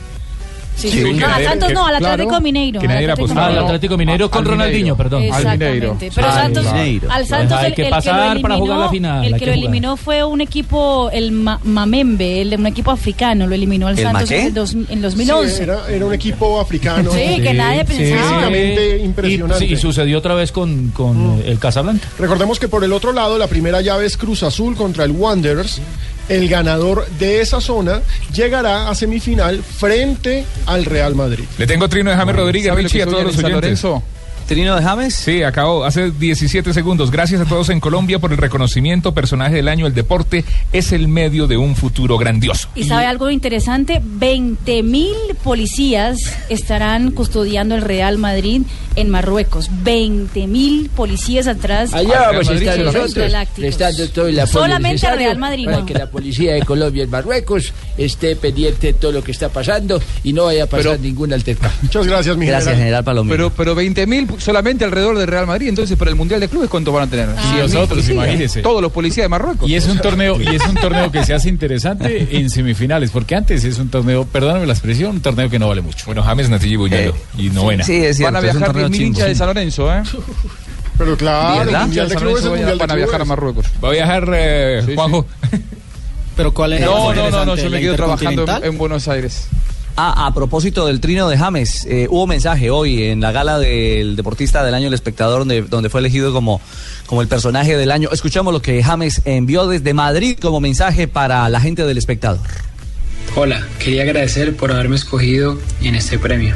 Sí, Sí, sí. No, al nadie- Santos que- no, al Atlético claro, Mineiro. que al nadie Atlético. Al Atlético Mineiro con Ronaldinho, perdón. Exactamente. Pero Al Santos, Mineiro. al Santos Hay el, que el pasar que lo para eliminó, jugar la final, el que que lo jugar. eliminó fue un equipo, el Ma- Mamembe, el de un equipo africano, lo eliminó al ¿El Santos en, el dos- en 2011. Sí, era, era un equipo africano. Sí, que nadie pensaba. Físicamente Y- impresionante. Y, sucedió otra vez con, con eh, el Casablanca. Recordemos que por el otro lado, la primera llave es Cruz Azul contra el Wanderers. El ganador de esa zona llegará a semifinal frente al Real Madrid. Le tengo trino de James Rodríguez, ¿Sabe lo Richie, a todos los oyentes. ¿Trino de James? Sí, acabó hace 17 segundos. Gracias a todos en Colombia por el reconocimiento. Personaje del año, el deporte es el medio de un futuro grandioso. Y sabe algo interesante, 20 mil policías estarán custodiando el Real Madrid en Marruecos. 20 mil policías atrás. Allá vamos a de estar nosotros prestando todo el apoyo Solamente al necesario Real Madrid, para no. que la policía de Colombia en Marruecos esté pendiente de todo lo que está pasando y no vaya a pasar ningún altercado. Muchas gracias, mi Gracias, general Palomino. Pero, pero 20.000 solamente alrededor del Real Madrid, entonces para el Mundial de Clubes, ¿cuántos van a tener? Y nosotros, imagínese. Todos los policías de Marruecos. Y es un torneo, y es un torneo que se hace interesante [laughs] en semifinales, porque antes es un torneo, perdóname la expresión, un torneo que no vale mucho. Bueno, James Natilla y Buñuelo. y novena. Van a viajar 10.000 hinchas de San Lorenzo, ¿eh? [laughs] Pero claro, ¿Verdad? el Mundial de San Clubes es Lorenzo el Mundial de van a viajar a. Marruecos. Va a viajar eh, Juanjo. Pero ¿cuál era No, no, no, no, yo me quedo trabajando en Buenos Aires. Ah, a propósito del trino de James, eh, hubo mensaje hoy en la gala del deportista del año, el espectador, donde, donde fue elegido como, como el personaje del año. Escuchamos lo que James envió desde Madrid como mensaje para la gente del espectador. Hola, quería agradecer por haberme escogido en este premio.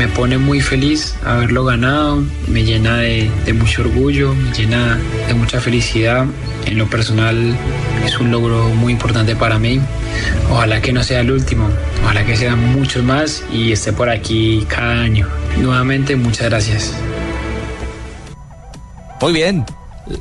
Me pone muy feliz haberlo ganado, me llena de, de mucho orgullo, me llena de mucha felicidad. En lo personal es un logro muy importante para mí. Ojalá que no sea el último, ojalá que sean muchos más y esté por aquí cada año. Nuevamente, muchas gracias. Muy bien.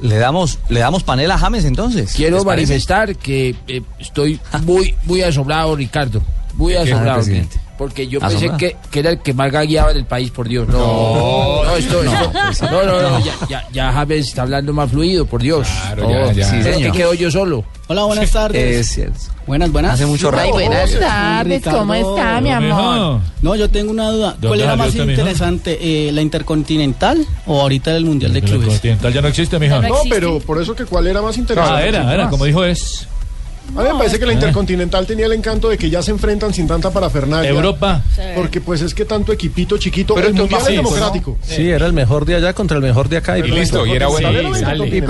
Le damos, le damos panel a James entonces. Quiero manifestar que eh, estoy muy, muy asombrado, Ricardo. Muy ¿De qué, asombrado. presidente? Porque yo pensé ¿Asombrado? que, que era el que más gagueaba del país, por Dios. No, no, esto, no, esto- [laughs] pues, no, no, ya, ya, ya James está hablando más fluido, por Dios. Claro, ya, ya. Sí, señor. que quedo yo solo. Hola, buenas tardes. Es cierto. Buenas, buenas. Hace mucho Ay, rato. buenas tardes, ¿cómo está, mi amor? No, yo tengo una duda. ¿Dónde ¿Cuál era más interesante, eh, la Intercontinental o ahorita el Mundial de Clubes? Continental ya no existe, mija. No, pero por eso que cuál era más interesante. Ah, era, era, como dijo es. A mí me parece que la Intercontinental tenía el encanto de que ya se enfrentan sin tanta parafernalia. Europa. Porque pues es que tanto equipito chiquito, Pero el mundial es democrático. Sí, era el mejor de allá contra el mejor de acá. Y listo, y era bueno.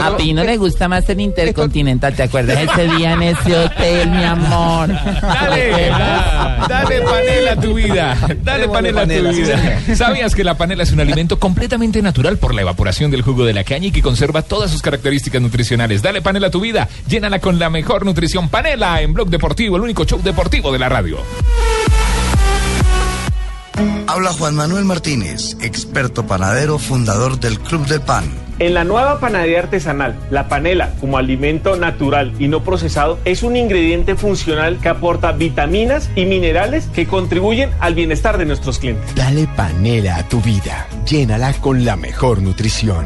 A Pino le gusta más el Intercontinental, ¿te acuerdas ese día en ese hotel, mi amor? Dale, da- dale panela a tu vida. Dale panela a tu vida. [laughs] ¿Sabías que la panela es un alimento completamente natural por la evaporación del jugo de la caña y que conserva todas sus características nutricionales? Dale panela a tu vida. Llénala con la mejor nutrición. Panela en Blog Deportivo, el único show deportivo de la radio. Habla Juan Manuel Martínez, experto panadero, fundador del Club del Pan. En la nueva panadería artesanal, la panela como alimento natural y no procesado es un ingrediente funcional que aporta vitaminas y minerales que contribuyen al bienestar de nuestros clientes. Dale panela a tu vida. Llénala con la mejor nutrición.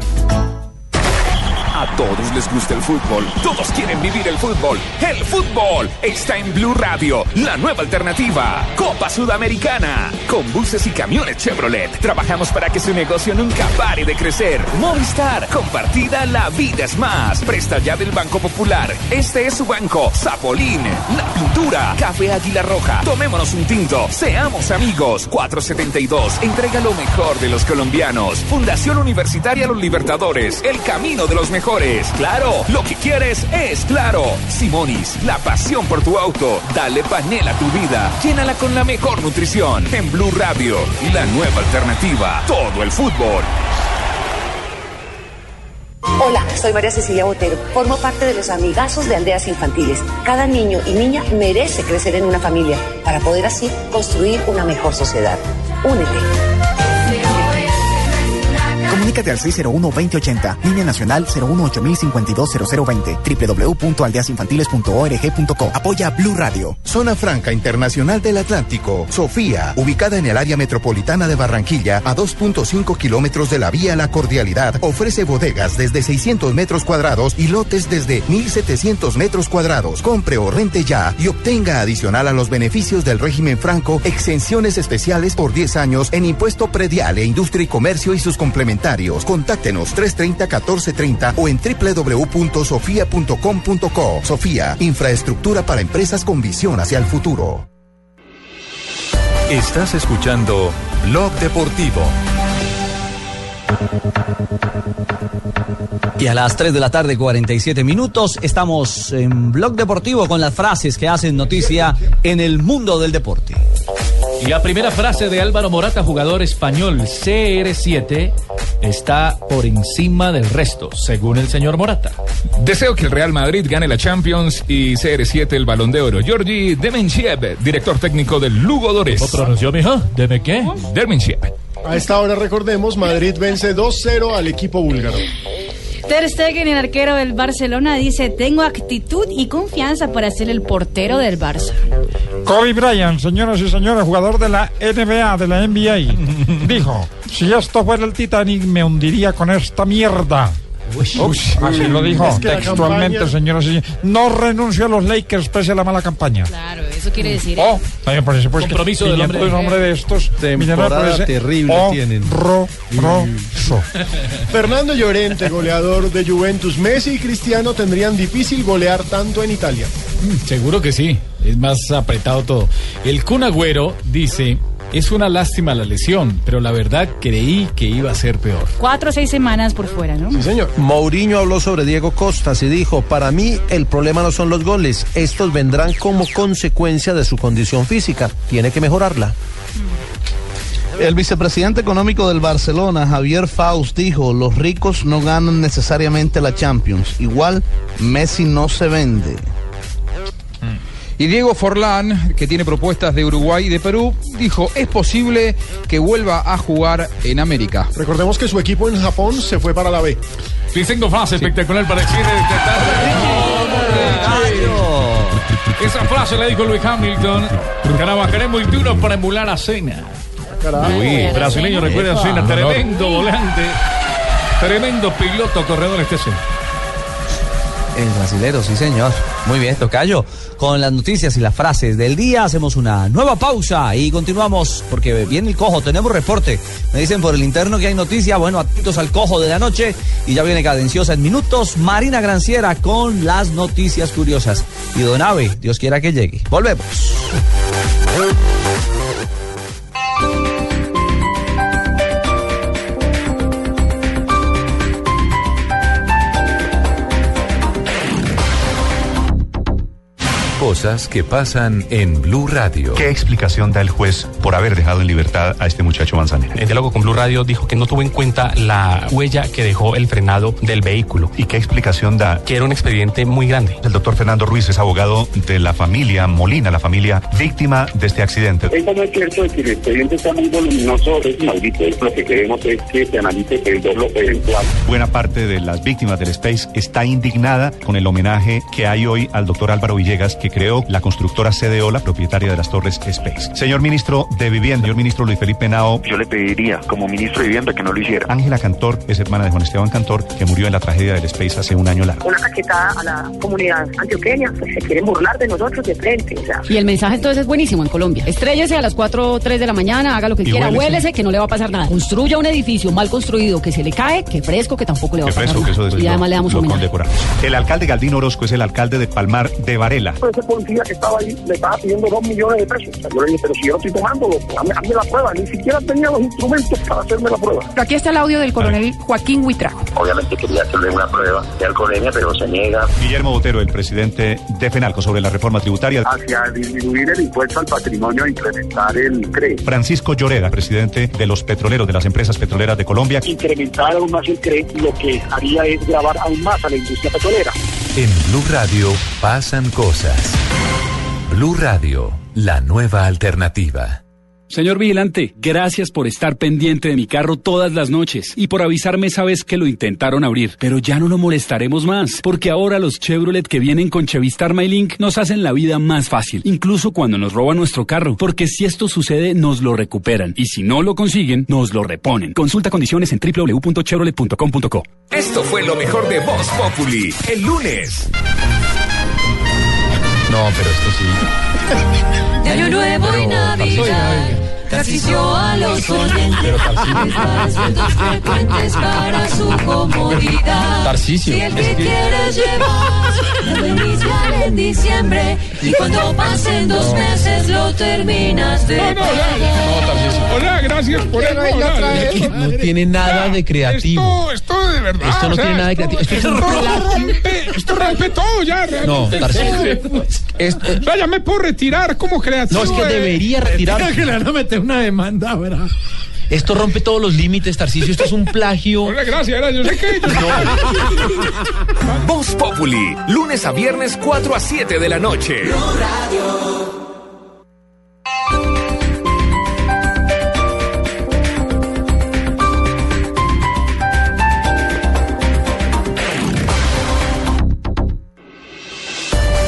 Todos les gusta el fútbol, todos quieren vivir el fútbol. El fútbol está en Blue Radio, la nueva alternativa. Copa Sudamericana. Con buses y camiones Chevrolet. Trabajamos para que su negocio nunca pare de crecer. Movistar, compartida, la vida es más. Presta ya del Banco Popular. Este es su banco. Zapolín, la pintura. Café Águila Roja. Tomémonos un tinto. Seamos amigos. 472. Entrega lo mejor de los colombianos. Fundación Universitaria Los Libertadores. El camino de los mejores. Claro, lo que quieres es claro. Simonis, la pasión por tu auto. Dale panela a tu vida. Llénala con la mejor nutrición. En Blue Radio, la nueva alternativa. Todo el fútbol. Hola, soy María Cecilia Botero. Formo parte de los amigazos de aldeas infantiles. Cada niño y niña merece crecer en una familia para poder así construir una mejor sociedad. Únete. Comunícate al 601-2080, línea nacional 018-052-0020, www.aldeasinfantiles.org.co. Apoya Blue Radio. Zona Franca Internacional del Atlántico. Sofía, ubicada en el área metropolitana de Barranquilla, a 2.5 kilómetros de la vía La Cordialidad, ofrece bodegas desde 600 metros cuadrados y lotes desde 1.700 metros cuadrados. Compre o rente ya y obtenga adicional a los beneficios del régimen franco exenciones especiales por 10 años en impuesto predial e industria y comercio y sus complementarios. Contáctenos 330-1430 o en www.sofia.com.co. Sofía, infraestructura para empresas con visión hacia el futuro. Estás escuchando Blog Deportivo. Y a las 3 de la tarde, 47 minutos, estamos en Blog Deportivo con las frases que hacen noticia en el mundo del deporte. Y la primera frase de Álvaro Morata, jugador español CR7, está por encima del resto, según el señor Morata. Deseo que el Real Madrid gane la Champions y CR7 el Balón de Oro. Georgi Demenchiev, director técnico del Lugo Dores. ¿Cómo pronunció, mijo? ¿Deme qué? Demenchiev. A esta hora recordemos, Madrid vence 2-0 al equipo búlgaro. Ter Stegen, el arquero del Barcelona, dice, tengo actitud y confianza para ser el portero del Barça. Kobe Bryant, señoras y señores, jugador de la NBA, de la NBA, [laughs] dijo, si esto fuera el Titanic me hundiría con esta mierda. así lo dijo Es que la textualmente, campaña- señoras y señores. No renuncio a los Lakers pese a la mala campaña. Claro, eso quiere decir... Oh, también por supuesto. Compromiso del viniendo hombre. de un hombre de estos. Temporada viniendo de ese terrible tienen. horroroso. [laughs] Fernando Llorente, goleador de Juventus. Messi y Cristiano tendrían difícil golear tanto en Italia. Mm, Seguro que sí, es más apretado todo. El Kun Agüero dice, es una lástima la lesión, pero la verdad creí que iba a ser peor. Cuatro o seis semanas por fuera, ¿no? Sí, señor. Mourinho habló sobre Diego Costas y dijo, para mí el problema no son los goles, estos vendrán como consecuencia de su condición física, tiene que mejorarla. El vicepresidente económico del Barcelona, Javier Faust, dijo, los ricos no ganan necesariamente la Champions. Igual, Messi no se vende. Y Diego Forlán, que tiene propuestas de Uruguay y de Perú, dijo, es posible que vuelva a jugar en América. Recordemos que su equipo en Japón se fue para la B. Sí, tengo frase espectacular para decir esta tarde. Esa frase la dijo Luis Hamilton. Trabajaremos muy duro para emular a Cena. Uy, brasileño, recuerda a Cena, tremendo volante, tremendo piloto corredor este Cena. El brasilero, sí señor. Muy bien, Tocayo. Con las noticias y las frases del día hacemos una nueva pausa y continuamos porque viene el cojo, tenemos reporte. Me dicen por el interno que hay noticia, bueno, atentos al cojo de la noche y ya viene cadenciosa en minutos Marina Granciera con las noticias curiosas. Y Don Ave, Dios quiera que llegue. Volvemos. Cosas que pasan en Blue Radio. ¿Qué explicación da el juez por haber dejado en libertad a este muchacho Manzanera? En diálogo con Blue Radio dijo que no tuvo en cuenta la huella que dejó el frenado del vehículo. ¿Y qué explicación da? Que era un expediente muy grande. El doctor Fernando Ruiz es abogado de la familia Molina, la familia víctima de este accidente. Eso no es cierto de que el expediente está muy voluminoso, es maldito. Lo que queremos es que se analice el doble eventual. Buena parte de las víctimas del Space está indignada con el homenaje que hay hoy al doctor Álvaro Villegas, que creó la constructora CDO, la propietaria de las torres Space. Señor ministro de Vivienda, señor ministro Luis Felipe Nao. Yo le pediría, como ministro de Vivienda, que no lo hiciera. Ángela Cantor es hermana de Juan Esteban Cantor, que murió en la tragedia del Space hace un año largo. Una cachetada a la comunidad antioqueña, pues se quieren burlar de nosotros de frente. O sea. Y el mensaje entonces es buenísimo en Colombia. Estrellese a las 4 o 3 de la mañana, haga lo que Y quiera, huélese. huélese que no le va a pasar nada. Construya un edificio mal construido que se le cae, que fresco, que tampoco le va Que a pasar fresco, que eso nada. Y además lo- le damos condecoramos. El alcalde Galdino Orozco es el alcalde de Palmar de Varela. Pues se policía que estaba ahí me estaba pidiendo dos millones de pesos. O sea, yo le dije, pero si yo no estoy tomándolo, hazme, hazme la prueba. Ni siquiera tenía los instrumentos para hacerme la prueba. Aquí está el audio del coronel Joaquín Huitrago. Obviamente quería hacerle una prueba de alcoholemia, pero se niega Guillermo Botero, el presidente de FENALCO, sobre la reforma tributaria. hacia disminuir el impuesto al patrimonio e incrementar el CRE. Francisco Lloreda, presidente de los petroleros, de las empresas petroleras de Colombia. Incrementar aún más el CRE lo que haría es grabar aún más a la industria petrolera. En Blue Radio pasan cosas. Blue Radio, la nueva alternativa. Señor vigilante, gracias por estar pendiente de mi carro todas las noches y por avisarme esa vez que lo intentaron abrir. Pero ya no lo molestaremos más, porque ahora los Chevrolet que vienen con Chevistar MyLink nos hacen la vida más fácil, incluso cuando nos roban nuestro carro, porque si esto sucede nos lo recuperan y si no lo consiguen nos lo reponen. Consulta condiciones en www.chevrolet.com.co. Esto fue lo mejor de Voz Populi el lunes. No, pero esto sí. De Año Nuevo y Pero, Navidad. Tarcisio a los oyentes. Descuentos frecuentes para su comodidad. Tarcisio, Si el que quieres llevar lo iniciar en diciembre y cuando pasen dos meses lo terminas de pagar. Hola, gracias por el No tiene nada de creativo. Esto, esto de verdad. Esto no o sea, tiene nada de creativo. Esto rompe, esto rompe todo ya. No, Tarcisio. O sea, ya me puedo retirar como creativo. No, es que eh. debería retirarse. Una demanda, ¿verdad? Esto rompe todos los límites, Tarcisio. Esto es un plagio. Hola, gracias. era, Yo sé que. Voz Populi, lunes a viernes 4 a 7 de la noche.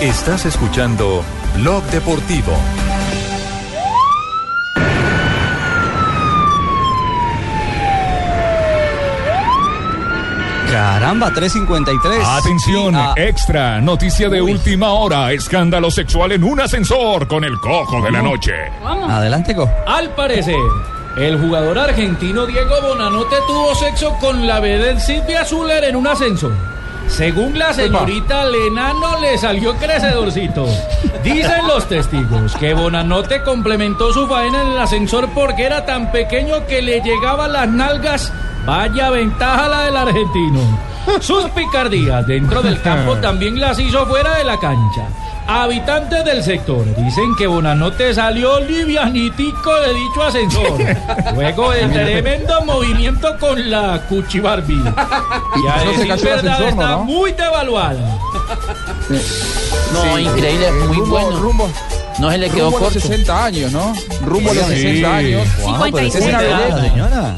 Estás escuchando Blog Deportivo. Caramba, 353. Atención, Sí, ah, extra, noticia de última hora, escándalo sexual en un ascensor con el cojo de la noche. Adelante, Co. Al parecer, el jugador argentino Diego Bonanote tuvo sexo con la vedette Silvia Zuller en un ascensor. Según la señorita Lenano le salió crecedorcito. Dicen los testigos que Bonanote complementó su faena en el ascensor porque era tan pequeño que le llegaban las nalgas. Vaya ventaja la del argentino. [laughs] Sus picardías dentro del campo [laughs] también las hizo fuera de la cancha. Habitantes del sector dicen que Bonanote salió livianitico de dicho ascensor. [laughs] Luego del tremendo movimiento con la Cuchi Barbie. Y a No se decir cayó el verdad ascensor, ¿no, está no? muy devaluada. No, increíble, muy rumbo, bueno. Rumbo, No se le quedó rumbo a los corto. 60 años, ¿no? Rumbo a los Sí. 60 años. Wow, pero es una vedette, señora.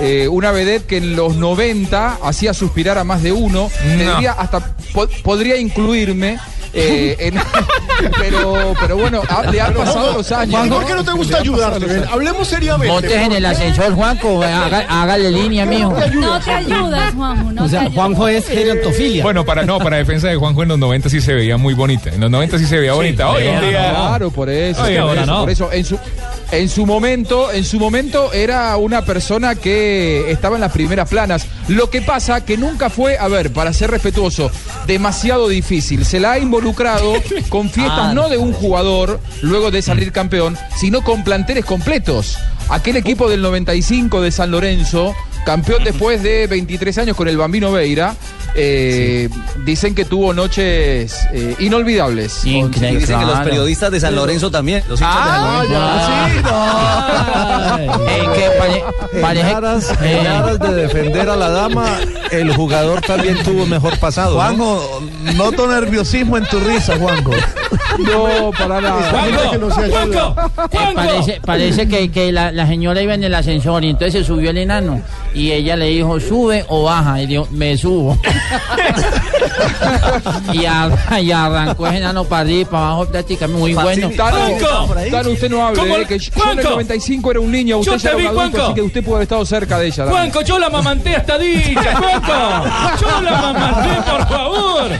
Eh, una vedette que en los 90 hacía suspirar a más de uno. Tendría hasta po- podría incluirme. eh, en- [laughs] pero, pero bueno, ha- le han pasado los años. Juan, ¿no? ¿por qué no te gusta ayudarte? Hablemos seriamente. Montes en el ascensor, Juanco. haga- hágale línea, mijo. No te ayudas, Juanjo. No te ayudas. es gerontofilia. Bueno, para no, para defensa de Juanjo en los 90 sí se veía muy bonita. En los 90 sí se veía bonita. Hoy en día. Claro, por eso. Oye, por ahora eso, no. por eso. En su, en su momento, en su momento era una persona que estaba en las primeras planas. Lo que pasa que nunca fue, a ver, para ser respetuoso, demasiado difícil. Se la ha involucrado [laughs] con fiestas Ah. no de un jugador luego de salir campeón, sino con planteles completos. Aquel equipo del 95 de San Lorenzo, campeón después de 23 años con el Bambino Veira, eh, dicen que tuvo noches eh, inolvidables. Y dicen que los periodistas de San Lorenzo también. Los hinchas Ah, de San Lorenzo. [laughs] En aras, en aras de defender a la dama, el jugador también tuvo mejor pasado. ¿no? Juanjo, noto nerviosismo en tu risa, Juanjo. No, para Eh, parece parece que, que la, la señora iba en el ascensor y entonces se subió el enano y ella le dijo sube o baja y dijo me subo [laughs] y, ar- y arrancó ese enano para arriba para abajo prácticamente muy bueno Tano, Tano, usted no hable, eh, que yo en el Juanco. 95 era un niño, usted Yo ya te era vi, un adulto, así que usted pudo haber estado cerca de ella. dale. Juanco, yo la mamanté hasta dicha, Juanco. [laughs] Yo la mamanté, por favor.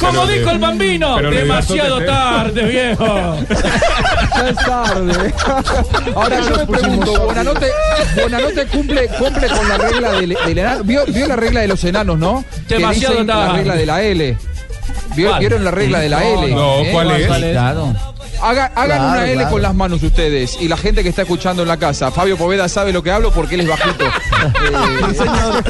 Como dijo el bambino, demasiado tarde, viejo. Ya es tarde. [laughs] Ahora yo me pregunto, Buenanote, Buenanote cumple, cumple con la regla del, del enano. ¿Vio, vio la regla de los enanos, ¿no? Que Demasiado dicen La regla de la L. ¿Vio- ¿Cuál? ¿Vieron la regla de la L? No, ¿Eh? ¿cuál es? Claro. Haga- hagan Claro, una L claro. con las manos ustedes y la gente que está escuchando en la casa. Fabio Poveda sabe lo que hablo porque él es bajito. [laughs] Eh,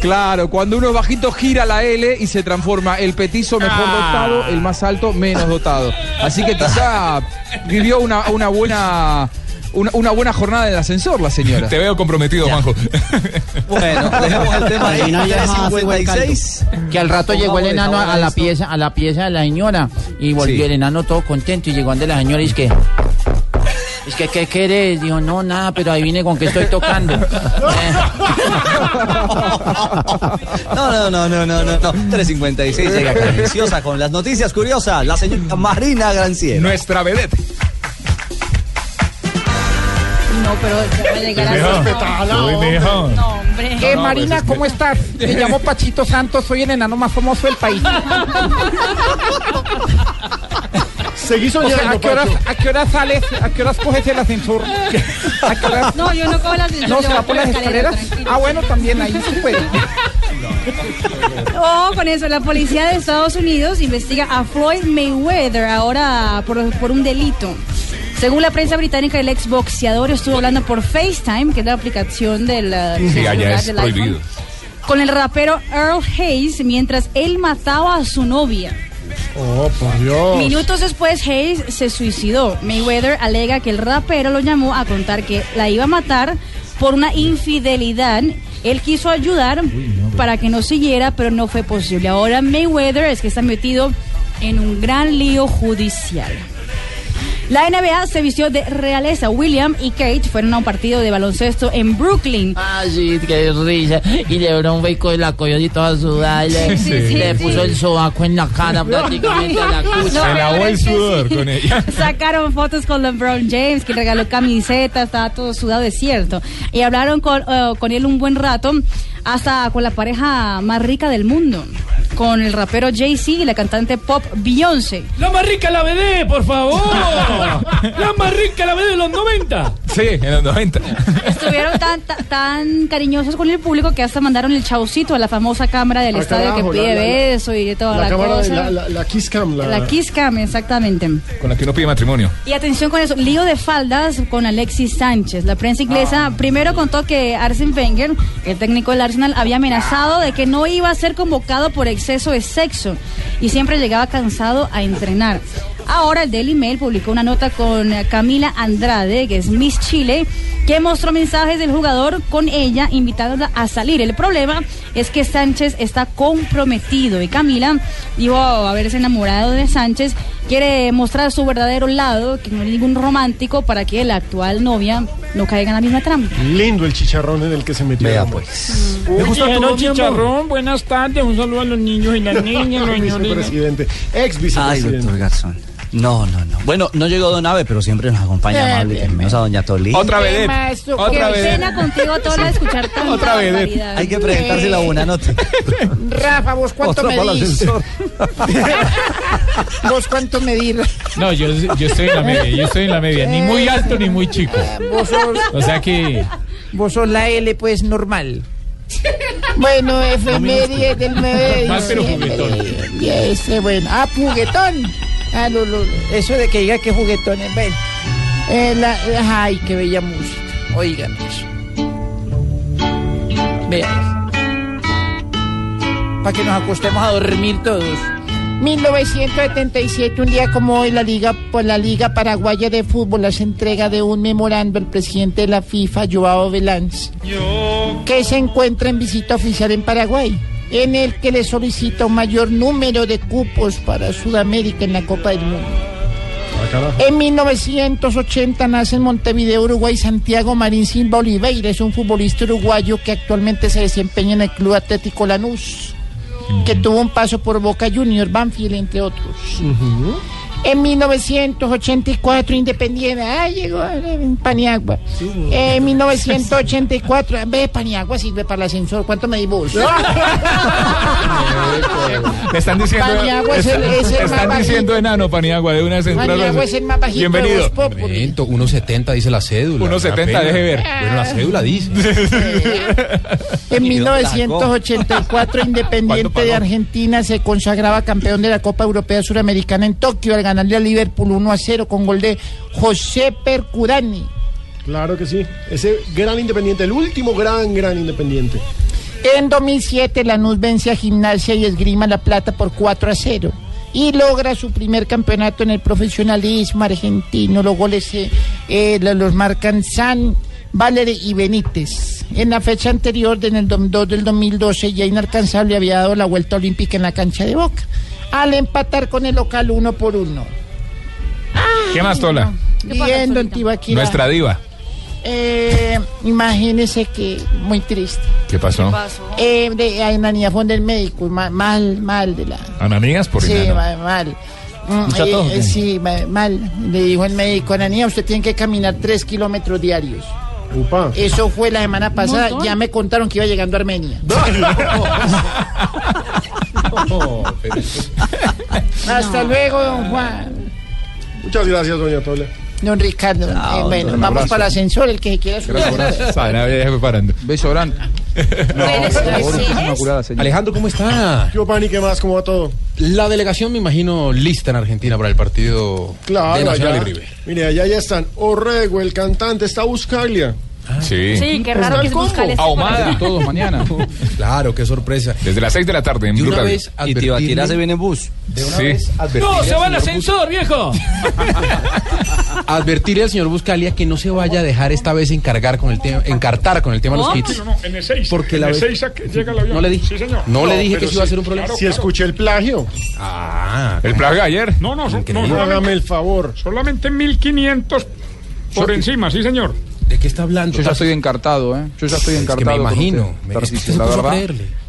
Claro, cuando uno es bajito gira la L y se transforma el petizo mejor dotado, el más alto menos dotado. Así que quizá vivió una, una buena una, una buena jornada en el ascensor la señora. Te veo comprometido, Juanjo. [laughs] Bueno, dejemos el tema ahí. No llega a 356. Que al rato llegó el enano a, la pieza, a la pieza de la señora y volvió Sí. el enano todo contento y llegó ante la señora y es que es que ¿qué querés? Dijo, no, nada, pero ahí vine con que estoy tocando. [laughs] Eh, No, no, no, no, no, no. no. 356 llega deliciosa con las noticias curiosas. La señorita Marina Granciera. Nuestra vedette. No, pero se va a llegar a. No, hombre. Eh, Marina, ¿cómo estás? Me llamo Pachito Santos, soy el enano más famoso del país. Seguí O sea, soñando, ¿a qué, horas, Pacho. ¿A qué horas sales? ¿A qué horas coges el ascensor? ¿A qué horas? No, yo no cojo las ¿No se va por las escaleras? Ah, bueno, también ahí se puede. Oh, con eso, la policía de Estados Unidos investiga a Floyd Mayweather ahora por, por un delito. Según la prensa británica, el exboxeador estuvo hablando por FaceTime, que es la aplicación del, uh, Sí, allá es del iPhone, prohibido. con el rapero Earl Hayes mientras él mataba a su novia. Oh, por Dios. Minutos después, Hayes se suicidó. Mayweather alega que el rapero lo llamó a contar que la iba a matar por una infidelidad. Él quiso ayudar para que no siguiera, pero no fue posible. Ahora Mayweather es que está metido en un gran lío judicial. La NBA se vistió de realeza. William y Kate fueron a un partido de baloncesto en Brooklyn. Ah, sí, qué risa. Y Lebron fue con la coyote toda sudada y le, Sí, sí, le sí. puso el sobaco en la cara prácticamente a la cucha. No, Se lavó el sudor sí. con ella. [laughs] Sacaron fotos con LeBron James, que regaló camisetas, estaba todo sudado, es cierto. Y hablaron con, eh, con él un buen rato, hasta con la pareja más rica del mundo, con el rapero Jay-Z y la cantante pop Beyoncé. La más rica la BD, por favor. [laughs] La más rica la BD de los 90. Sí, en los 90. Estuvieron tan, ta- tan cariñosos con el público que hasta mandaron el chaucito a la famosa cámara del estadio que pide la- beso y de toda la, La cámara de cosa. la, la, la Kiss Cam. La, La Kiss Cam, exactamente. Con la que uno pide matrimonio. Y atención con eso, lío de faldas con Alexis Sánchez. La prensa inglesa Ah. primero contó que Arsene Wenger, el técnico del Arsenal, había amenazado de que no iba a ser convocado por exceso de sexo y siempre llegaba cansado a entrenar. Ahora el Daily Mail publicó una nota con Camila Andrade, que es Miss Chile, que mostró mensajes del jugador con ella invitándola a salir. El problema es que Sánchez está comprometido y Camila dijo haberse enamorado de Sánchez, quiere mostrar su verdadero lado, que no es ningún romántico, para que la actual novia no caiga en la misma trampa. Lindo el chicharrón en el que se metió. Vea, pues. Me gusta todo, chicharrón, buenas tardes. Un saludo a los niños y las [laughs] niñas, los [laughs] señores. Vicepresidente. Ex Ay, vicepresidente. doctor Garzón. No, no, no. Bueno, no llegó Don Ave, pero siempre nos acompaña Bien, amable bien, hermosa Doña Tolí. Otra maestro, Otra Qué vedette. pena contigo toda escuchar [laughs] tanta Otra barbaridad. Hay que presentarse la buena nota. [laughs] Rafa, ¿vos cuánto Otra medís? [laughs] ¿Vos cuánto medir? No, yo, yo estoy en la media, yo estoy en la media, ni muy alto ni muy chico. Vos sos, O sea que vos sos la L, pues, normal. Bueno, efeméride del 9 de Normal, pero juguetón. Y ese, bueno. Ah, juguetón. Ah, lo, lo- eso de que diga que juguetón es bueno. Eh, la- ay, qué bella música. Oigan eso. Vean. Para que nos acostemos a dormir todos. 1977, un día como hoy, la Liga, pues, la Liga Paraguaya de Fútbol hace entrega de un memorando al presidente de la FIFA, Joao Belanz, que se encuentra en visita oficial en Paraguay, en el que le solicita un mayor número de cupos para Sudamérica en la Copa del Mundo. En 1980 nace en Montevideo, Uruguay, Santiago Marín Silva Oliveira. Es un futbolista uruguayo que actualmente se desempeña en el Club Atlético Lanús, que tuvo un paso por Boca Junior, Banfield, entre otros. En 1984, Independiente. Ah, llegó eh, Paniagua. En 1984. Ve, Paniagua sirve para el ascensor. ¿Cuánto me di vos? Le están diciendo, Paniagua es el- es el están más diciendo enano, Paniagua, de una central. Paniagua es el más bajito de Bienvenido. Voz Populi. Momento, 1.70 dice la cédula. 1.70, Una pena. deje ver. Bueno, la cédula dice. [laughs] En 1984, [laughs] Independiente de Argentina se consagraba campeón de la Copa Europea Suramericana en Tokio al ganarle a Liverpool 1 a 0 con gol de José Percurani. Claro que sí. Ese gran independiente, el último gran, gran independiente. En 2007, Lanús vence a Gimnasia y Esgrima La Plata por 4 a 0 y logra su primer campeonato en el profesionalismo argentino. Los goles eh, eh, lo- los marcan San, Valeri y Benítez. En la fecha anterior, en el dom- 2 del 2012, ya inalcanzable había dado la vuelta olímpica en la cancha de Boca, al empatar con el local uno por uno. ¿Qué más, Tola? Bien, don Tibaquira. Nuestra diva. Eh, imagínese que muy triste. ¿Qué pasó? Eh, de, niña fue del médico, ma- mal, mal de la. Ananías por sí, enano. ma- mal. Mm, ¿Escucha todo, eh, qué? sí, ma- mal. Le dijo el médico, Ananía, usted tiene que caminar tres kilómetros diarios. Eso fue la semana pasada. Ya me contaron que iba llegando a Armenia. [laughs] [laughs] Hasta luego, don Juan. Muchas gracias, doña Tola. Don Ricardo. Eh, bueno, vamos para el ascensor, el que quiera subir. Sana, ya fue parando. Beso grande. [laughs] Alejandro, ¿cómo está? ¿Qué Pani, qué más? ¿Cómo va todo? La delegación, me imagino, lista en Argentina para el partido Claro, de Nacional allá. y River. Mire, allá ya están. Orrego, el cantante, está Buscaglia. Sí. Sí, qué raro que este Ahumada. [laughs] Todos mañana. [laughs] Claro, qué sorpresa. Desde las 6 de la tarde en Blue una Radio. vez advertirle- viene en bus. De una Sí. vez No, se va al ascensor, viejo. [laughs] Advertirle al señor Buscalia que no se vaya a dejar esta vez encargar con el tema, encartar con el tema de los kits. No, no, en Ezeiza. Porque en la vez- Ezeiza que llega el avión. No le dije. Sí, señor. No le dije que eso iba a ser un problema. claro, Si escuché el plagio, Ah, El plagio ayer. No, no, no, solamente, hágame el favor. solamente 1500 por encima, sí, señor. ¿De qué está hablando? Yo ya estoy encartado, ¿eh? Yo ya estoy Es que encartado. me imagino. Me- se la verdad.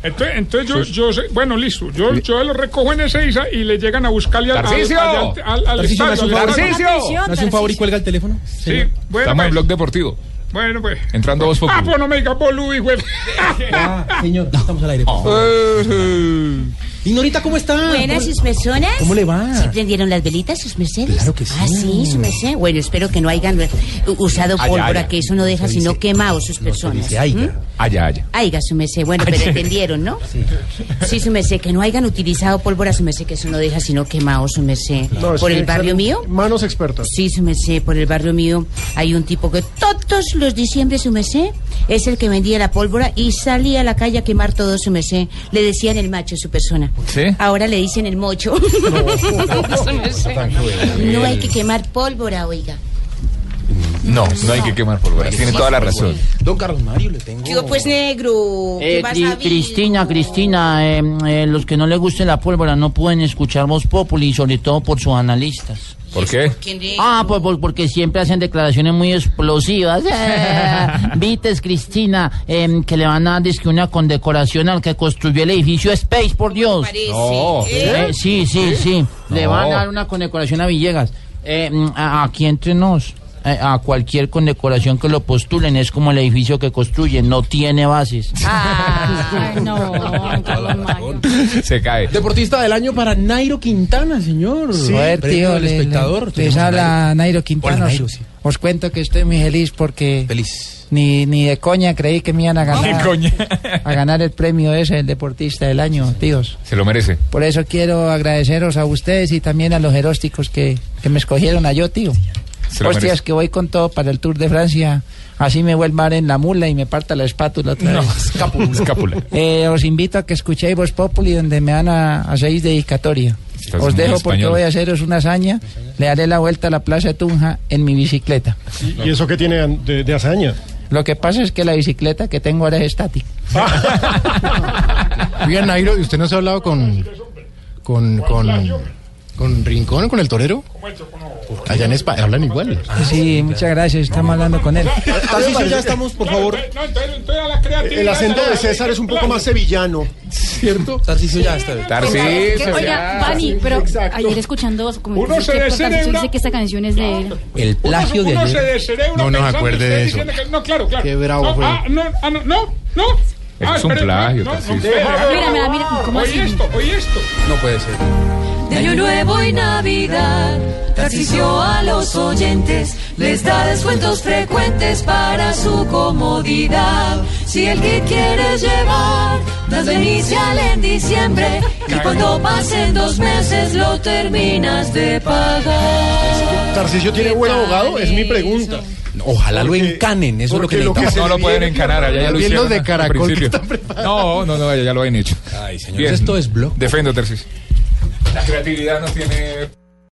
Entonces, entonces yo, yo sé, bueno, listo. Yo, yo lo recojo en Ezeiza y le llegan a buscarle al, al, ¡Tarcisio! al, al- al Tarcisio, ¿me hace estadio. un al favor? estadio. ¡Tarcisio! ¿Me hace un favor y cuelga el teléfono? Sí, bueno, Estamos en pues, Blog Deportivo. bueno, pues. Entrando a Voz Ah, pues no me digas boludo, hijo. de- Ah, señor, estamos al aire. por favor. Ignorita, ¿cómo está? Buenas, sus personas. ¿Cómo le va? ¿Sí prendieron las velitas, sus mercedes? Claro que sí. Ah, sí, su merced. Bueno, espero que no hayan usado pólvora, que eso no deja sino quemados sus No, personas. dice aiga. ¿Mm? Allá, allá. Aiga, su merced. Bueno, pero [laughs] entendieron, ¿no? Sí. su merced, que no hayan utilizado pólvora, su merced, que eso no deja sino quemados, su merced. No, ¿Por el barrio mío? Manos expertas. Sí, su merced, por el barrio mío hay un tipo que todos los diciembre, su merced, es el que vendía la pólvora y salía a la calle a quemar todo, su merced. Le decían el macho, su persona. ¿Sí? Ahora le dicen el mocho. Su merced. No hay que quemar pólvora, oiga. No, no hay que quemar pólvora. Tiene toda la razón. Don Carlos Mario, le tengo. Yo, pues, negro. ¿Qué Eh, vas Cri- a ver? Cristina, Cristina, eh, eh, los que no les guste la pólvora no pueden escuchar Voz Populi, sobre todo por sus analistas. ¿Por qué? ¿Quién de- Ah, pues, porque siempre hacen declaraciones muy explosivas. [laughs] Eh, Vites, Cristina, em, que le van a dar dizque una condecoración al que construyó el edificio Space, por Dios. Parece, No. ¿eh? Eh, sí, sí, sí. Le van a dar una condecoración a Villegas. Eh, mm, a- aquí entre nos, a cualquier condecoración que lo postulen, es como el edificio que construyen, no tiene bases. [laughs] Ay, no. [laughs] Se cae. Deportista del año para Nairo Quintana, señor. Joder, Premio tío, le- espectador. le- les habla Nairo Quintana. Nairo, Os- sí. Os cuento que estoy muy feliz porque Feliz. ni, ni de coña creí que me iban a ganar, a ganar el premio ese, el deportista del año, tíos. Se lo merece. Por eso quiero agradeceros a ustedes y también a los herósticos que, que me escogieron a yo, tío. Hostias, que voy con todo para el Tour de Francia. Así me vuelva en la mula y me parta la espátula otra No, vez. [laughs] escápula. escápula. Eh, os invito a que escuchéis Voz Populi donde me van a hacer dedicatoria. Estás os dejo porque español. voy a haceros una hazaña. Le haré la vuelta a la Plaza de Tunja en mi bicicleta. ¿Y eso qué tiene de, de hazaña? Lo que pasa es que la bicicleta que tengo ahora es estática. [laughs] Oiga, Nairo, ¿y usted no se ha hablado con, con, con, ¿Con Rincón o con el torero? Allá en España hablan igual. Sí, muchas gracias, estamos hablando con él. Tarcisio, ya estamos, por favor. El acento de César es un poco más sevillano. ¿Cierto? Tarcisio ya está. Tarcisio, Oiga, Vani, pero ayer escuchando Uno se descerebra. Dice que esta canción es de él. El plagio de Uno se ayer. descerebra No nos acuerde de eso. no, claro, claro. Qué bravo no, fue. Ah, no, ah, no, no, no. Eso Ah, es un plagio, Tarcisio. Mira, mira, mira, ¿cómo Oye así? esto, oye esto. No puede ser. De Año Nuevo y Navidad, Tarcisio a los oyentes les da descuentos frecuentes para su comodidad. Si el que quieres llevar, dando inicial en diciembre y cuando pasen dos meses lo terminas de pagar. ¿Tarcisio tiene buen abogado? Es mi pregunta. Ojalá lo Porque- encanen, eso es lo que lo se No lo le pueden viene- encanar, allá ya lo hicieron. los de Caracol que están. No, no, no, ya lo han hecho. Ay, señores, esto es blog. Defendo, Tarcisio. La creatividad no tiene